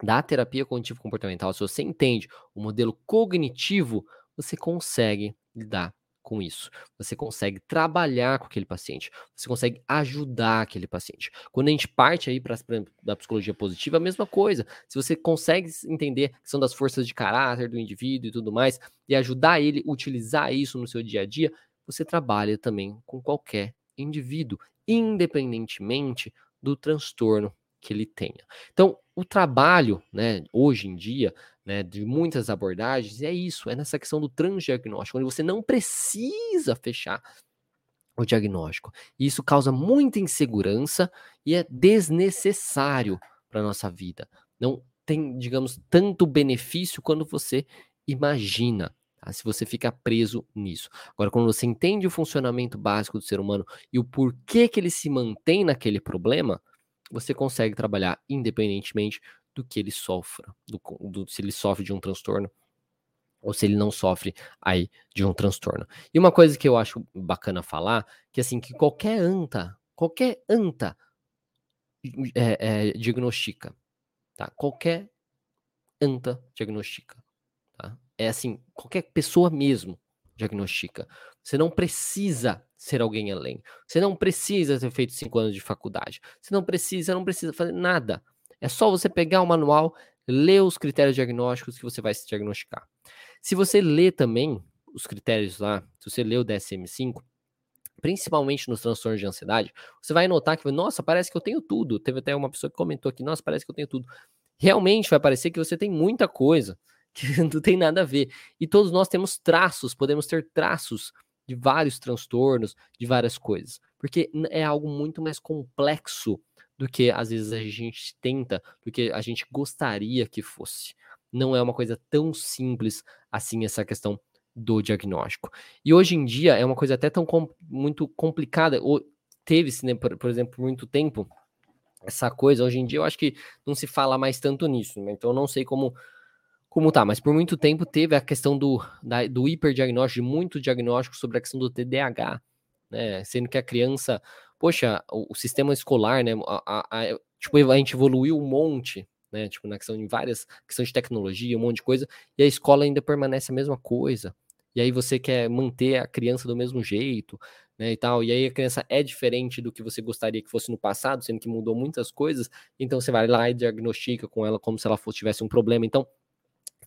da terapia cognitivo comportamental, se você entende o modelo cognitivo, você consegue lidar com isso. Você consegue trabalhar com aquele paciente, você consegue ajudar aquele paciente. Quando a gente parte aí para da psicologia positiva, a mesma coisa. Se você consegue entender que são das forças de caráter do indivíduo e tudo mais, e ajudar ele a utilizar isso no seu dia a dia, você trabalha também com qualquer indivíduo, independentemente do transtorno que ele tenha. Então, o trabalho, né, hoje em dia, né, de muitas abordagens, é isso, é nessa questão do transdiagnóstico, onde você não precisa fechar o diagnóstico. E isso causa muita insegurança e é desnecessário para nossa vida. Não tem, digamos, tanto benefício quando você imagina Tá? Se você fica preso nisso. Agora, quando você entende o funcionamento básico do ser humano e o porquê que ele se mantém naquele problema, você consegue trabalhar independentemente do que ele sofra, do, do, se ele sofre de um transtorno ou se ele não sofre aí de um transtorno. E uma coisa que eu acho bacana falar, que assim, que qualquer anta, qualquer anta é, é, diagnostica, tá? Qualquer anta diagnostica, tá? É assim, qualquer pessoa mesmo diagnostica. Você não precisa ser alguém além. Você não precisa ter feito cinco anos de faculdade. Você não precisa, não precisa fazer nada. É só você pegar o manual, ler os critérios diagnósticos que você vai se diagnosticar. Se você lê também os critérios lá, se você lê o DSM-5, principalmente nos transtornos de ansiedade, você vai notar que, nossa, parece que eu tenho tudo. Teve até uma pessoa que comentou aqui, nossa, parece que eu tenho tudo. Realmente vai parecer que você tem muita coisa, que não tem nada a ver. E todos nós temos traços, podemos ter traços de vários transtornos, de várias coisas, porque é algo muito mais complexo do que às vezes a gente tenta, do que a gente gostaria que fosse. Não é uma coisa tão simples assim essa questão do diagnóstico. E hoje em dia é uma coisa até tão com, muito complicada. Teve-se, né, por, por, exemplo, muito tempo, essa coisa. Hoje em dia eu acho que não se fala mais tanto nisso, né? então eu não sei como como tá, mas por muito tempo teve a questão do, da, do hiperdiagnóstico, de muito diagnóstico sobre a questão do TDAH, né? Sendo que a criança, poxa, o, o sistema escolar, né? A, a, a, tipo, a gente evoluiu um monte, né? Tipo, na questão de várias questões de tecnologia, um monte de coisa, e a escola ainda permanece a mesma coisa. E aí você quer manter a criança do mesmo jeito, né, e tal. E aí a criança é diferente do que você gostaria que fosse no passado, sendo que mudou muitas coisas. Então você vai lá e diagnostica com ela como se ela fosse, tivesse um problema. Então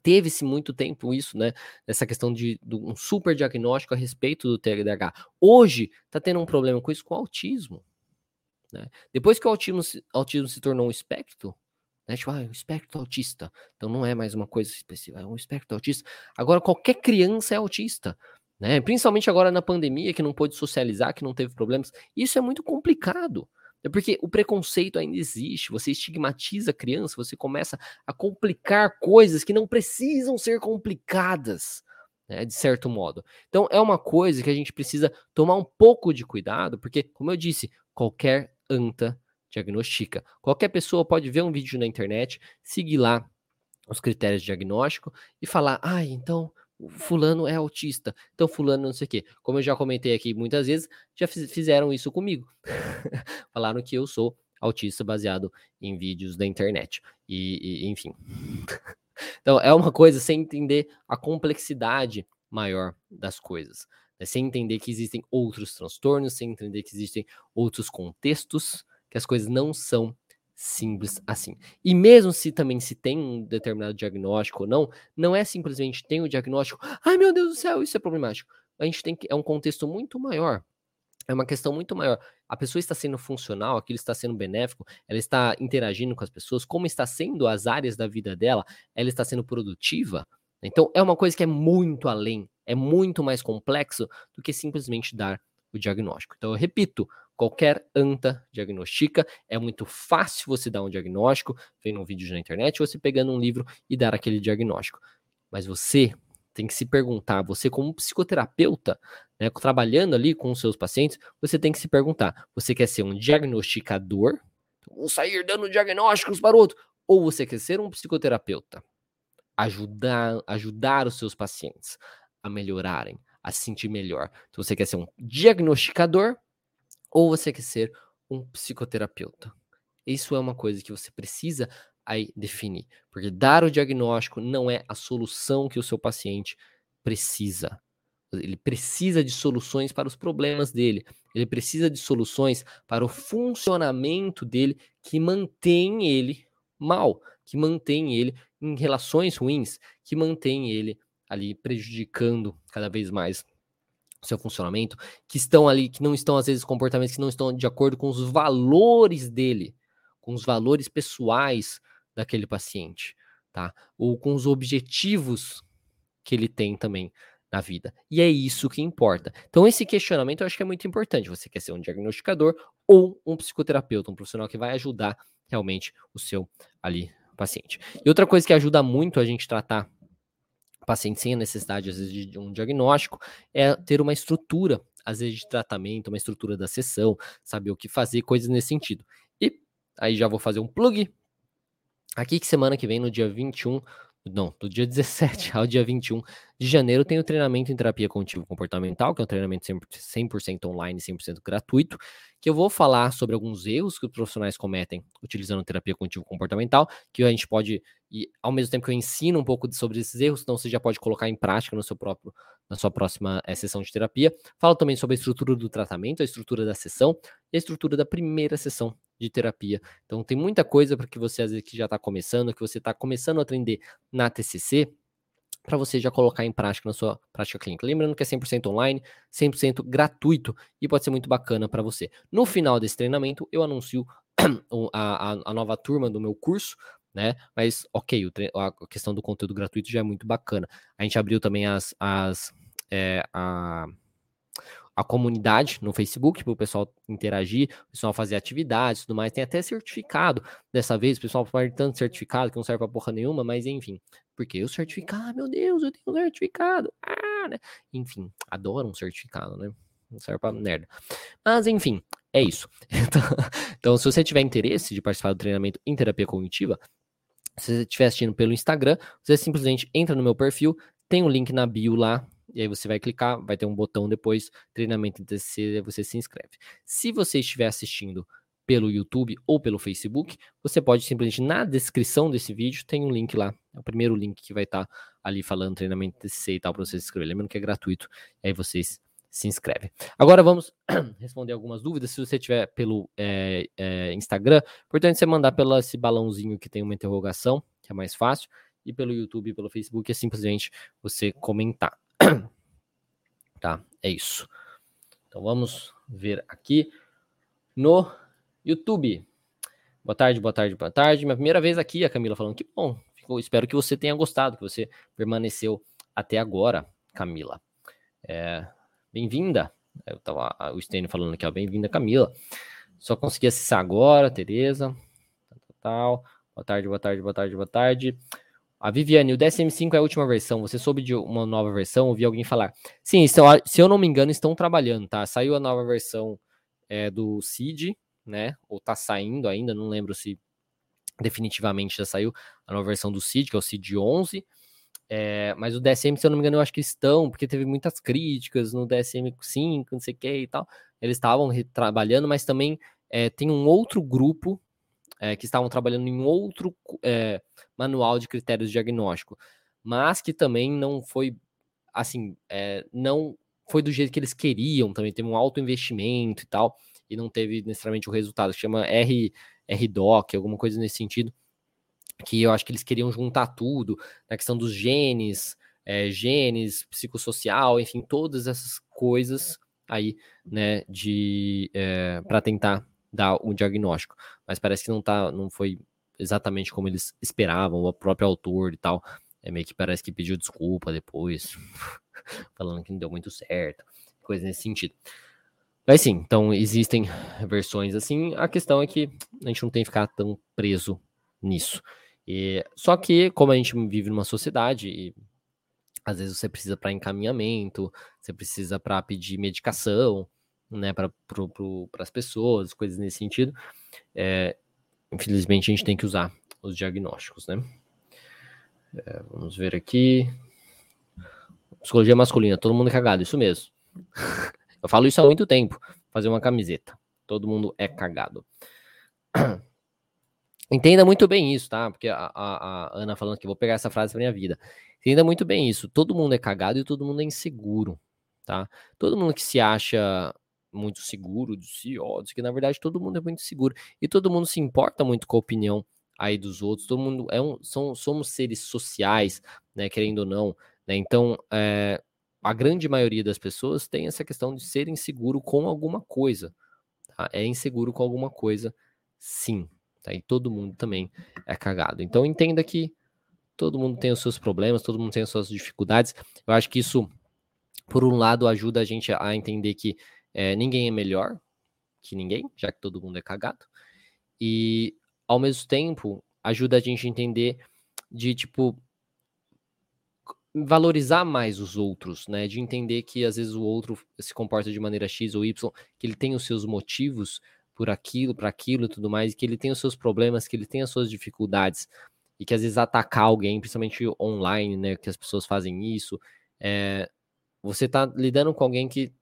teve-se muito tempo isso, né? Essa questão de, de, um super diagnóstico a respeito do TDAH. Hoje está tendo um problema com isso com o autismo. Né? Depois que o autismo, autismo se tornou um espectro, né? Tipo, ah, é um espectro autista. Então não é mais uma coisa específica, é um espectro autista. Agora, qualquer criança é autista. Né? Principalmente agora na pandemia, que não pôde socializar, que não teve problemas. Isso é muito complicado. É porque o preconceito ainda existe, você estigmatiza a criança, você começa a complicar coisas que não precisam ser complicadas, né, de certo modo. Então é uma coisa que a gente precisa tomar um pouco de cuidado, porque, como eu disse, qualquer anta diagnostica. Qualquer pessoa pode ver um vídeo na internet, seguir lá os critérios de diagnóstico e falar: ah, então fulano é autista, então fulano não sei o quê. Como eu já comentei aqui muitas vezes, já fizeram isso comigo. Falaram que eu sou autista baseado em vídeos da internet. E, e enfim. então é uma coisa sem entender a complexidade maior das coisas. Né? Sem entender que existem outros transtornos, sem entender que existem outros contextos, que as coisas não são simples assim. E mesmo se também se tem um determinado diagnóstico ou não, não é simplesmente tem o diagnóstico, ai meu Deus do céu, isso é problemático. A gente tem que é um contexto muito maior. É uma questão muito maior. A pessoa está sendo funcional, aquilo está sendo benéfico, ela está interagindo com as pessoas, como está sendo as áreas da vida dela, ela está sendo produtiva. Então é uma coisa que é muito além, é muito mais complexo do que simplesmente dar o diagnóstico. Então eu repito, Qualquer anta diagnostica, é muito fácil você dar um diagnóstico, vendo um vídeo na internet, ou você pegando um livro e dar aquele diagnóstico. Mas você tem que se perguntar, você como psicoterapeuta, né, trabalhando ali com os seus pacientes, você tem que se perguntar, você quer ser um diagnosticador, vou sair dando diagnósticos para outro, ou você quer ser um psicoterapeuta, ajudar, ajudar os seus pacientes a melhorarem, a se sentir melhor. Então você quer ser um diagnosticador ou você quer ser um psicoterapeuta. Isso é uma coisa que você precisa aí definir, porque dar o diagnóstico não é a solução que o seu paciente precisa. Ele precisa de soluções para os problemas dele. Ele precisa de soluções para o funcionamento dele que mantém ele mal, que mantém ele em relações ruins, que mantém ele ali prejudicando cada vez mais seu funcionamento, que estão ali, que não estão, às vezes, comportamentos que não estão de acordo com os valores dele, com os valores pessoais daquele paciente, tá? Ou com os objetivos que ele tem também na vida. E é isso que importa. Então, esse questionamento eu acho que é muito importante. Você quer ser um diagnosticador ou um psicoterapeuta, um profissional que vai ajudar realmente o seu ali paciente. E outra coisa que ajuda muito a gente tratar paciente sem a necessidade, às vezes, de um diagnóstico, é ter uma estrutura, às vezes, de tratamento, uma estrutura da sessão, saber o que fazer, coisas nesse sentido. E aí já vou fazer um plug. Aqui que semana que vem, no dia 21 não, do dia 17 ao dia 21 de janeiro tem o treinamento em terapia cognitivo comportamental, que é um treinamento 100% online, 100% gratuito, que eu vou falar sobre alguns erros que os profissionais cometem utilizando terapia cognitivo comportamental, que a gente pode e ao mesmo tempo que eu ensino um pouco sobre esses erros, então você já pode colocar em prática no seu próprio na sua próxima é, sessão de terapia. Falo também sobre a estrutura do tratamento, a estrutura da sessão e a estrutura da primeira sessão de terapia. Então tem muita coisa para que você às vezes que já está começando, que você está começando a aprender na TCC, para você já colocar em prática na sua prática clínica. Lembrando que é 100% online, 100% gratuito e pode ser muito bacana para você. No final desse treinamento, eu anuncio a, a, a, nova turma do meu curso, né? Mas, ok, a questão do conteúdo gratuito já é muito bacana. A gente abriu também as, as é, a, a comunidade no Facebook para o pessoal interagir, o pessoal fazer atividades e tudo mais. Tem até certificado dessa vez, o pessoal faz tanto certificado que não serve para porra nenhuma, mas enfim. Porque o certificado, ah, meu Deus, eu tenho um certificado. Ah, né? Enfim, adoro um certificado, né? Não serve pra merda. Mas enfim, é isso. Então, então, se você tiver interesse de participar do treinamento em terapia cognitiva, se você estiver assistindo pelo Instagram, você simplesmente entra no meu perfil, tem um link na bio lá, e aí você vai clicar, vai ter um botão depois, treinamento TCC, você se inscreve. Se você estiver assistindo pelo YouTube ou pelo Facebook, você pode simplesmente na descrição desse vídeo tem um link lá, é o primeiro link que vai estar tá ali falando treinamento TCC e tal para você se inscrever. Lembrando que é gratuito, aí vocês se inscrevem. Agora vamos responder algumas dúvidas. Se você tiver pelo é, é, Instagram, importante você mandar pelo esse balãozinho que tem uma interrogação, que é mais fácil, e pelo YouTube e pelo Facebook é simplesmente você comentar. Tá, é isso. Então vamos ver aqui no YouTube. Boa tarde, boa tarde, boa tarde. Minha primeira vez aqui, a Camila falando que bom. Ficou, espero que você tenha gostado, que você permaneceu até agora, Camila. É, bem-vinda. Eu tava, o Stênio falando aqui, ó, bem-vinda, Camila. Só consegui acessar agora, Tereza. Tal, tal. Boa tarde, boa tarde, boa tarde, boa tarde. A Viviane, o DSM-5 é a última versão. Você soube de uma nova versão? Ouvi alguém falar. Sim, estão, se eu não me engano, estão trabalhando, tá? Saiu a nova versão é, do CID, né? Ou tá saindo ainda, não lembro se definitivamente já saiu a nova versão do CID, que é o CID 11. É, mas o DSM, se eu não me engano, eu acho que estão, porque teve muitas críticas no DSM-5, não sei o que e tal. Eles estavam trabalhando, mas também é, tem um outro grupo é, que estavam trabalhando em outro é, manual de critérios de diagnóstico, mas que também não foi assim, é, não foi do jeito que eles queriam, também teve um alto investimento e tal, e não teve necessariamente o resultado, chama R, RDoc, alguma coisa nesse sentido, que eu acho que eles queriam juntar tudo, na questão dos genes, é, genes, psicossocial, enfim, todas essas coisas aí, né, de é, para tentar dar um diagnóstico, mas parece que não tá, não foi exatamente como eles esperavam, o próprio autor e tal, é meio que parece que pediu desculpa depois, falando que não deu muito certo, coisa nesse sentido. Mas sim, então existem versões assim, a questão é que a gente não tem que ficar tão preso nisso. E, só que, como a gente vive numa sociedade, e às vezes você precisa para encaminhamento, você precisa para pedir medicação, né, para as pessoas, coisas nesse sentido. É, infelizmente, a gente tem que usar os diagnósticos, né? É, vamos ver aqui. Psicologia masculina, todo mundo cagado, isso mesmo. Eu falo isso há muito tempo. Fazer uma camiseta. Todo mundo é cagado. Entenda muito bem isso, tá? Porque a, a, a Ana falando que vou pegar essa frase pra minha vida. Entenda muito bem isso. Todo mundo é cagado e todo mundo é inseguro, tá? Todo mundo que se acha muito seguro de si, ó, que na verdade todo mundo é muito seguro e todo mundo se importa muito com a opinião aí dos outros, todo mundo é um, são, somos seres sociais, né, querendo ou não, né, então é, a grande maioria das pessoas tem essa questão de ser inseguro com alguma coisa, tá? é inseguro com alguma coisa, sim, tá? e todo mundo também é cagado, então entenda que todo mundo tem os seus problemas, todo mundo tem as suas dificuldades, eu acho que isso, por um lado, ajuda a gente a entender que é, ninguém é melhor que ninguém, já que todo mundo é cagado. E, ao mesmo tempo, ajuda a gente a entender de, tipo, valorizar mais os outros, né? De entender que às vezes o outro se comporta de maneira X ou Y, que ele tem os seus motivos por aquilo, para aquilo e tudo mais, que ele tem os seus problemas, que ele tem as suas dificuldades, e que às vezes atacar alguém, principalmente online, né? Que as pessoas fazem isso, é, você tá lidando com alguém que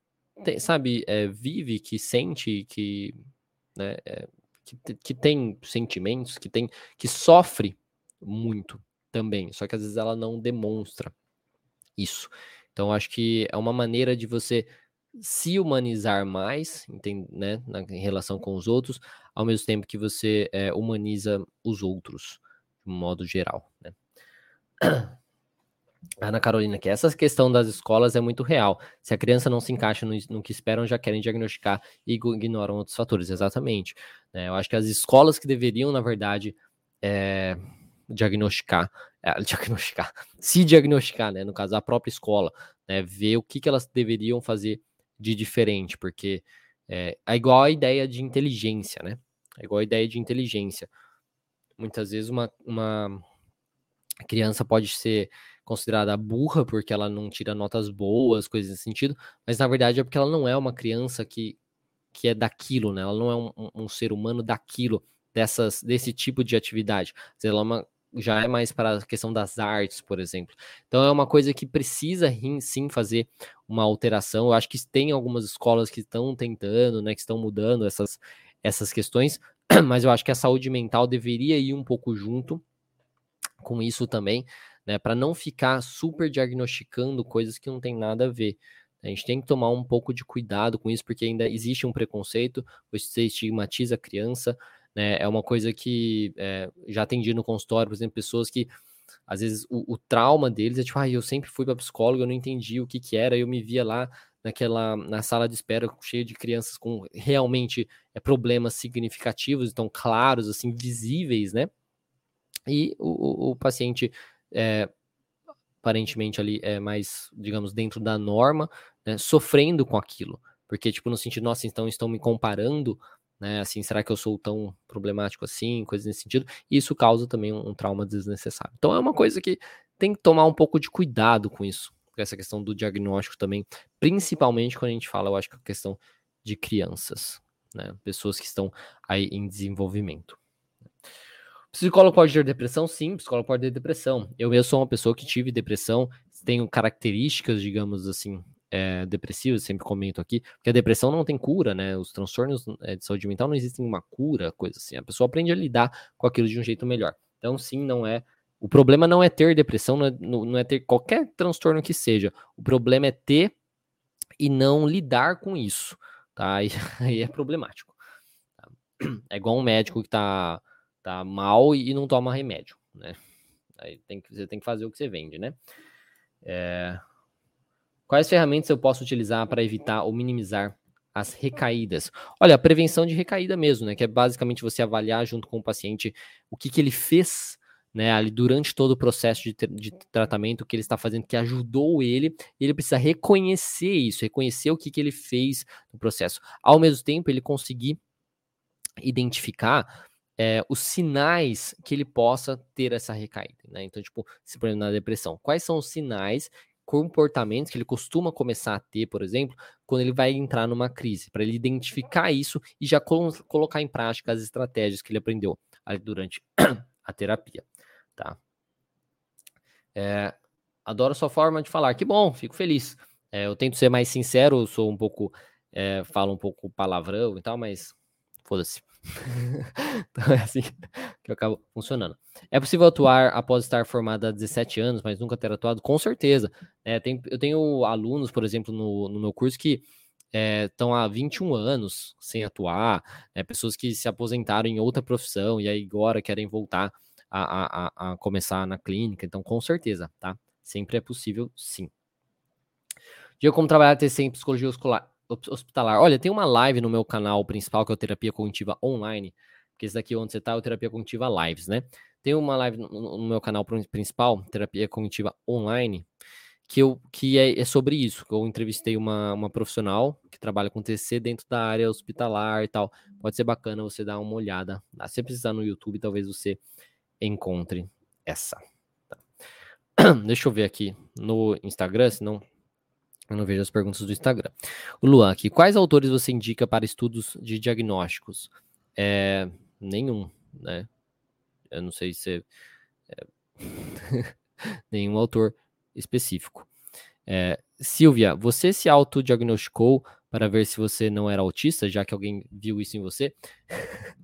tem, sabe, é, vive, que sente, que, né, é, que, que tem sentimentos, que tem, que sofre muito também, só que às vezes ela não demonstra isso. Então acho que é uma maneira de você se humanizar mais, entende, né, na, em relação com os outros, ao mesmo tempo que você é, humaniza os outros, de um modo geral, né? Ana Carolina, que essa questão das escolas é muito real. Se a criança não se encaixa no, no que esperam, já querem diagnosticar e ignoram outros fatores. Exatamente. É, eu acho que as escolas que deveriam, na verdade, é, diagnosticar, é, diagnosticar, se diagnosticar, né? No caso, a própria escola, né? Ver o que, que elas deveriam fazer de diferente, porque é, é igual a ideia de inteligência, né? É igual a ideia de inteligência. Muitas vezes uma, uma criança pode ser considerada burra porque ela não tira notas boas, coisas nesse sentido, mas na verdade é porque ela não é uma criança que, que é daquilo, né? Ela não é um, um ser humano daquilo, dessas, desse tipo de atividade. Ela é uma, já é mais para a questão das artes, por exemplo. Então é uma coisa que precisa sim fazer uma alteração. Eu acho que tem algumas escolas que estão tentando, né, que estão mudando essas, essas questões, mas eu acho que a saúde mental deveria ir um pouco junto com isso também, né, para não ficar super diagnosticando coisas que não tem nada a ver. A gente tem que tomar um pouco de cuidado com isso, porque ainda existe um preconceito, você estigmatiza a criança, né? É uma coisa que é, já atendi no consultório, por exemplo, pessoas que às vezes o, o trauma deles é tipo, ah, eu sempre fui para psicólogo, eu não entendi o que que era, eu me via lá naquela na sala de espera cheia de crianças com realmente é, problemas significativos, então claros, assim, visíveis, né? E o, o, o paciente é, aparentemente ali é mais, digamos, dentro da norma, né, sofrendo com aquilo. Porque, tipo, no sentido, nossa, então estão me comparando, né? Assim, será que eu sou tão problemático assim? Coisas nesse sentido. E isso causa também um, um trauma desnecessário. Então é uma coisa que tem que tomar um pouco de cuidado com isso. Com essa questão do diagnóstico também. Principalmente quando a gente fala, eu acho que a questão de crianças, né? Pessoas que estão aí em desenvolvimento. Psicólogo pode ter depressão? Sim, psicólogo pode ter depressão. Eu mesmo sou uma pessoa que tive depressão, tenho características, digamos assim, é, depressivas, sempre comento aqui, porque a depressão não tem cura, né? Os transtornos é, de saúde mental não existem uma cura, coisa assim. A pessoa aprende a lidar com aquilo de um jeito melhor. Então, sim, não é. O problema não é ter depressão, não é, não é ter qualquer transtorno que seja. O problema é ter e não lidar com isso, tá? Aí, aí é problemático. Tá? É igual um médico que tá tá mal e não toma remédio, né? Aí tem que, você tem que fazer o que você vende, né? É... Quais ferramentas eu posso utilizar para evitar ou minimizar as recaídas? Olha, a prevenção de recaída mesmo, né? Que é basicamente você avaliar junto com o paciente o que, que ele fez né, ali durante todo o processo de, de, tratamento que ele está fazendo, que ajudou ele, ele precisa reconhecer isso, reconhecer o que, que ele fez no processo. Ao mesmo tempo, ele conseguir identificar é, os sinais que ele possa ter essa recaída, né? Então, tipo, se por exemplo, na depressão, quais são os sinais, comportamentos que ele costuma começar a ter, por exemplo, quando ele vai entrar numa crise, para ele identificar isso e já col colocar em prática as estratégias que ele aprendeu durante a terapia, tá? É, adoro sua forma de falar, que bom, fico feliz. É, eu tento ser mais sincero, sou um pouco, falo um pouco palavrão e tal, mas foda-se. então é assim que acaba funcionando. É possível atuar após estar formado há 17 anos, mas nunca ter atuado? Com certeza. É, tem, eu tenho alunos, por exemplo, no, no meu curso que estão é, há 21 anos sem atuar, né, pessoas que se aposentaram em outra profissão e aí agora querem voltar a, a, a começar na clínica. Então, com certeza, tá? Sempre é possível, sim. Dia como trabalhar TC em psicologia escolar hospitalar. Olha, tem uma live no meu canal principal, que é o Terapia Cognitiva Online, porque esse daqui onde você está é o Terapia Cognitiva Lives, né? Tem uma live no, meu canal principal, Terapia Cognitiva Online, que, eu, que é, é, sobre isso. Eu entrevistei uma, uma profissional que trabalha com TC dentro da área hospitalar e tal. Pode ser bacana você dar uma olhada. Se você precisar no YouTube, talvez você encontre essa. Tá? Deixa eu ver aqui no Instagram, senão eu não vejo as perguntas do Instagram. O Luan aqui. Quais autores você indica para estudos de diagnósticos? É, nenhum, né? Eu não sei se. É, nenhum autor específico. É, Silvia, você se autodiagnosticou para ver se você não era autista, já que alguém viu isso em você?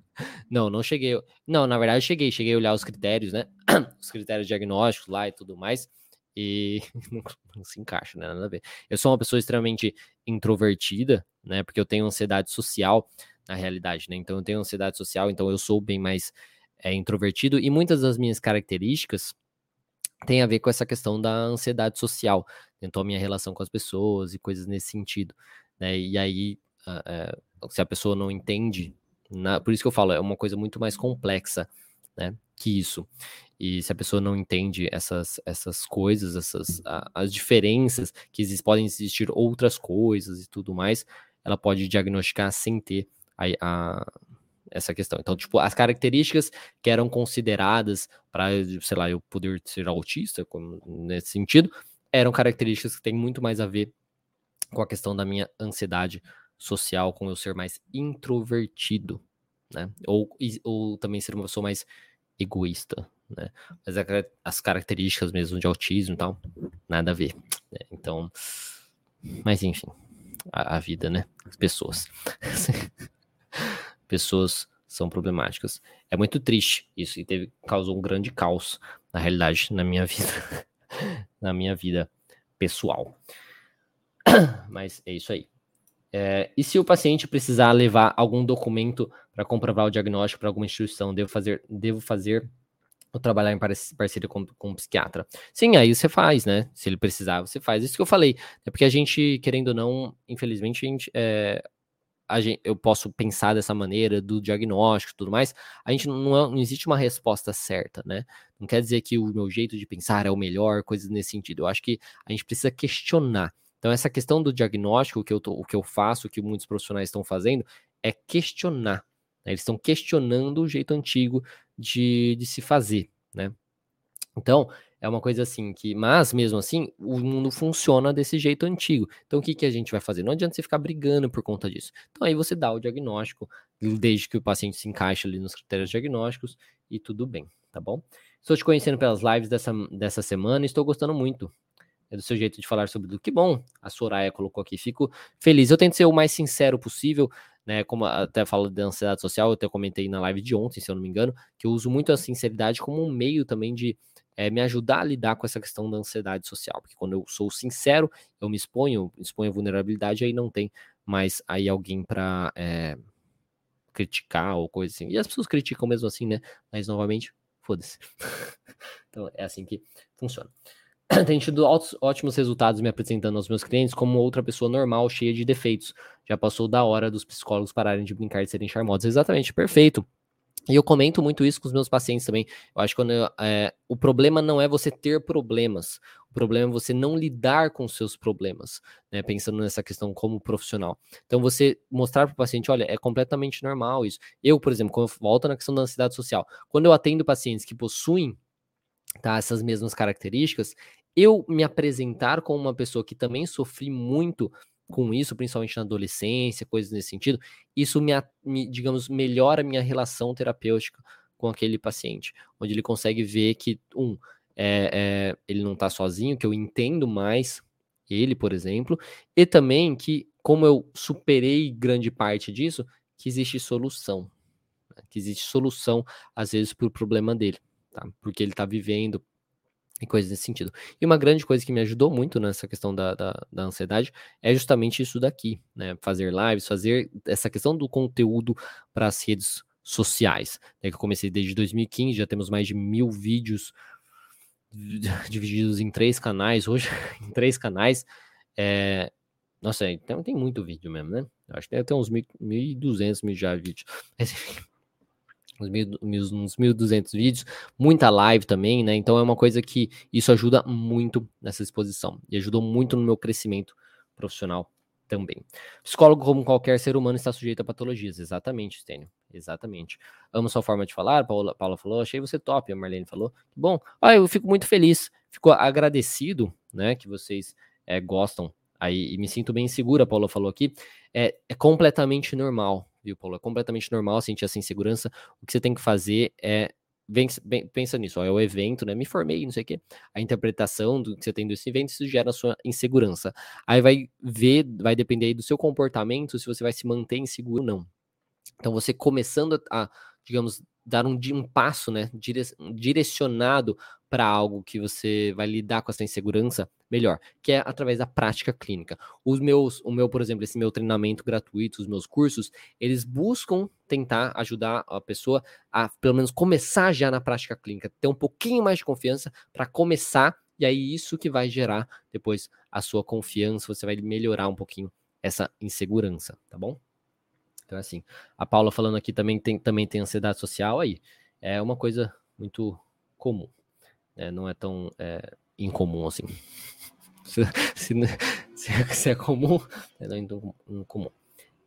não, não cheguei. Não, na verdade, cheguei. Cheguei a olhar os critérios, né? os critérios diagnósticos lá e tudo mais. E não, não, se encaixa, né? Nada a ver. Eu sou uma pessoa extremamente introvertida, né? Porque eu tenho ansiedade social, na realidade, né? Então eu tenho ansiedade social, então eu sou bem mais é, introvertido. E muitas das minhas características têm a ver com essa questão da ansiedade social, então a minha relação com as pessoas e coisas nesse sentido. Né? E aí, uh, uh, se a pessoa não entende, na, por isso que eu falo, é uma coisa muito mais complexa né, que isso. E se a pessoa não entende essas, essas coisas, essas a, as diferenças, que exist, podem existir outras coisas e tudo mais, ela pode diagnosticar sem ter a, a essa questão. Então, tipo, as características que eram consideradas para, sei lá, eu poder ser autista, como, nesse sentido, eram características que têm muito mais a ver com a questão da minha ansiedade social, com eu ser mais introvertido, né? Ou, ou também ser uma pessoa mais egoísta, né? Mas as características mesmo de autismo e tal, nada a ver. Né? Então, mas enfim, a, a vida, né? As pessoas. pessoas são problemáticas. É muito triste isso e teve, causou um grande caos, na realidade, na minha vida, na minha vida pessoal. Mas é isso aí. É, e se o paciente precisar levar algum documento para comprovar o diagnóstico para alguma instituição, devo fazer, devo fazer ou trabalhar em parceria com, com um psiquiatra? Sim, aí você faz, né? Se ele precisar, você faz. Isso que eu falei. É porque a gente, querendo ou não, infelizmente, a gente, é, gente, eu posso pensar dessa maneira, do diagnóstico e tudo mais, a gente não, não, existe uma resposta certa, né? Não quer dizer que o meu jeito de pensar é o melhor, coisas nesse sentido. Eu acho que a gente precisa questionar. Então, essa questão do diagnóstico, que eu tô, o que eu faço, que muitos profissionais estão fazendo, é questionar. Né? Eles estão questionando o jeito antigo de, de se fazer, né? Então, é uma coisa assim que, mas mesmo assim, o mundo funciona desse jeito antigo. Então, o que, que a gente vai fazer? Não adianta você ficar brigando por conta disso. Então, aí você dá o diagnóstico, desde que o paciente se encaixe ali nos critérios diagnósticos e tudo bem, tá bom? Estou te conhecendo pelas lives dessa, dessa semana e estou gostando muito é do seu jeito de falar sobre tudo. Que bom, a Soraya colocou aqui. Fico feliz. Eu tento ser o mais sincero possível, né? Como até falo de ansiedade social, eu até comentei na live de ontem, se eu não me engano, que eu uso muito a sinceridade como um meio também de é, me ajudar a lidar com essa questão da ansiedade social, porque quando eu sou sincero, eu me exponho, exponho a vulnerabilidade, aí não tem mais aí alguém para é, criticar ou coisa assim. E as pessoas criticam mesmo assim, né? Mas novamente, foda-se. então é assim que funciona. Tenho tido ótimos resultados me apresentando aos meus clientes como outra pessoa normal, cheia de defeitos. Já passou da hora dos psicólogos pararem de brincar de serem charmosos. Exatamente, perfeito. E eu comento muito isso com os meus pacientes também. Eu acho que eu, é, o problema não é você ter problemas, o problema é você não lidar com os seus problemas, né? Pensando nessa questão como profissional. Então, você mostrar para o paciente: olha, é completamente normal isso. Eu, por exemplo, quando eu volto na questão da ansiedade social, quando eu atendo pacientes que possuem tá, essas mesmas características, eu me apresentar como uma pessoa que também sofri muito com isso, principalmente na adolescência, coisas nesse sentido, isso me, me, digamos, melhora a minha relação terapêutica com aquele paciente, onde ele consegue ver que, um, é, é, ele não está sozinho, que eu entendo mais ele, por exemplo, e também que, como eu superei grande parte disso, que existe solução, né? que existe solução, às vezes, para o problema dele, tá? Porque ele está vivendo e coisas nesse sentido. E uma grande coisa que me ajudou muito nessa questão da, da, da, ansiedade é justamente isso daqui, né? Fazer lives, fazer essa questão do conteúdo para as redes sociais. Né? Que eu comecei desde 2015, já temos mais de mil vídeos divididos em três canais hoje, em três canais. É... Nossa, então tem muito vídeo mesmo, né? Acho que ter uns 1.200 mil já vídeos. Mas, mil, uns 1.200 vídeos, muita live também, né? Então é uma coisa que isso ajuda muito nessa exposição e ajudou muito no meu crescimento profissional também. Psicólogo, como qualquer ser humano, está sujeito a patologias. Exatamente, Stênio. Exatamente. Amo sua forma de falar, Paula, Paula falou, achei você top, a Marlene falou. Bom, ah, eu fico muito feliz. fico agradecido, né, que vocês é, gostam aí e me sinto bem segura, a Paula falou aqui. É, é completamente normal, viu, Paula? É completamente normal sentir essa insegurança. O que você tem que fazer é Vem, vem, pensa nisso, ó, é o evento, né? Me formei, não sei o quê. A interpretação do que você tem desse evento, isso gera a sua insegurança. Aí vai ver, vai depender aí do seu comportamento, se você vai se manter inseguro ou não. Então, você começando a, digamos, dar um, um passo, né, dire, direcionado para algo que você vai lidar com essa insegurança melhor, que é através da prática clínica. Os meus, o meu, por exemplo, esse meu treinamento gratuito, os meus cursos, eles buscam tentar ajudar a pessoa a pelo menos começar já na prática clínica, ter um pouquinho mais de confiança para começar e aí isso que vai gerar depois a sua confiança, você vai melhorar um pouquinho essa insegurança, tá bom? Então, assim, a Paula falando aqui também tem, também tem ansiedade social aí. É uma coisa muito comum. Né? Não é tão é, incomum assim. se, se, se, é comum, é não incomum.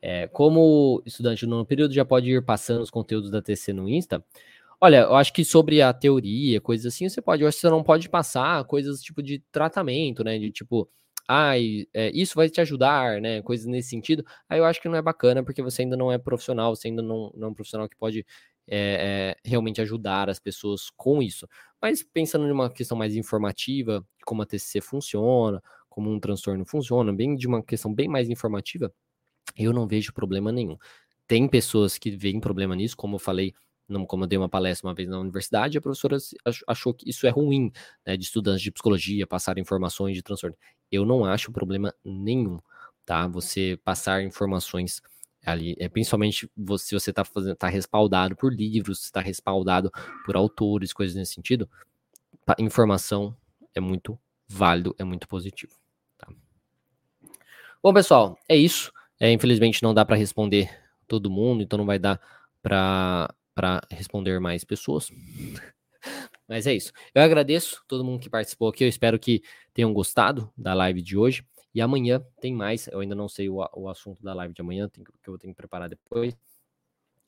É, como estudante no período, já pode ir passando os conteúdos da TC no Insta. Olha, eu acho que sobre a teoria, coisas assim, você pode, eu acho que você não pode passar coisas tipo de tratamento, né? De tipo, ai, é, isso vai te ajudar, né? Coisas nesse sentido. Aí eu acho que não é bacana, porque você ainda não é profissional, você ainda não, não é um profissional que pode é, é, realmente ajudar as pessoas com isso. Mas pensando em uma questão mais informativa, de como a TCC funciona, como um transtorno funciona, bem de uma questão bem mais informativa, eu não vejo problema nenhum. Tem pessoas que veem problema nisso, como eu falei não, como eu dei uma palestra uma vez na universidade, a professora achou que isso é ruim, né, de estudantes de psicologia passar informações de transtorno. Eu não acho problema nenhum, tá? Você passar informações ali, é, principalmente se você está fazendo, tá respaldado por livros, está respaldado por autores, coisas nesse sentido, informação é muito válido, é muito positivo. Tá? Bom, pessoal, é isso. É, infelizmente não dá para responder todo mundo, então não vai dar para para responder mais pessoas. Mas é isso. Eu agradeço todo mundo que participou aqui. Eu espero que tenham gostado da live de hoje. E amanhã tem mais. Eu ainda não sei o, o assunto da live de amanhã, tem, que eu vou ter que preparar depois.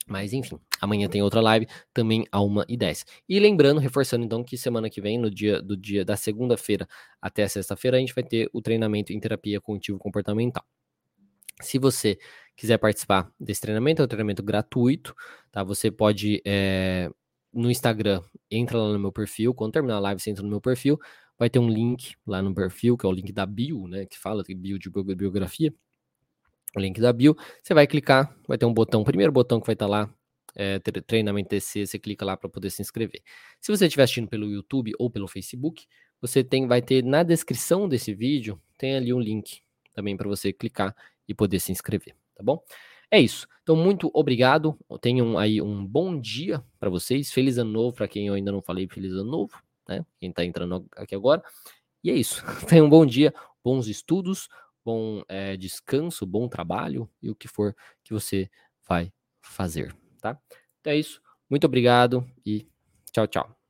Mas enfim, amanhã tem outra live, também a 1h10. E lembrando, reforçando então que semana que vem, no dia do dia da segunda-feira até sexta-feira, a gente vai ter o treinamento em terapia cognitivo comportamental. Se você quiser participar desse treinamento, é um treinamento gratuito, tá? Você pode é, no Instagram, entra lá no meu perfil, quando terminar a live, você entra no meu perfil, vai ter um link lá no perfil, que é o link da bio, né? Que fala de bio de biografia. O link da bio, você vai clicar, vai ter um botão, o primeiro botão que vai estar lá, é, treinamento TC, você clica lá para poder se inscrever. Se você estiver assistindo pelo YouTube ou pelo Facebook, você tem, vai ter na descrição desse vídeo, tem ali um link também para você clicar e poder se inscrever, tá bom? É isso. Então, muito obrigado. Tenham aí um bom dia para vocês. Feliz ano novo para quem eu ainda não falei. Feliz ano novo, né? Quem está entrando aqui agora. E é isso. Tenham um bom dia, bons estudos, bom é, descanso, bom trabalho e o que for que você vai fazer, tá? Então é isso. Muito obrigado e tchau, tchau.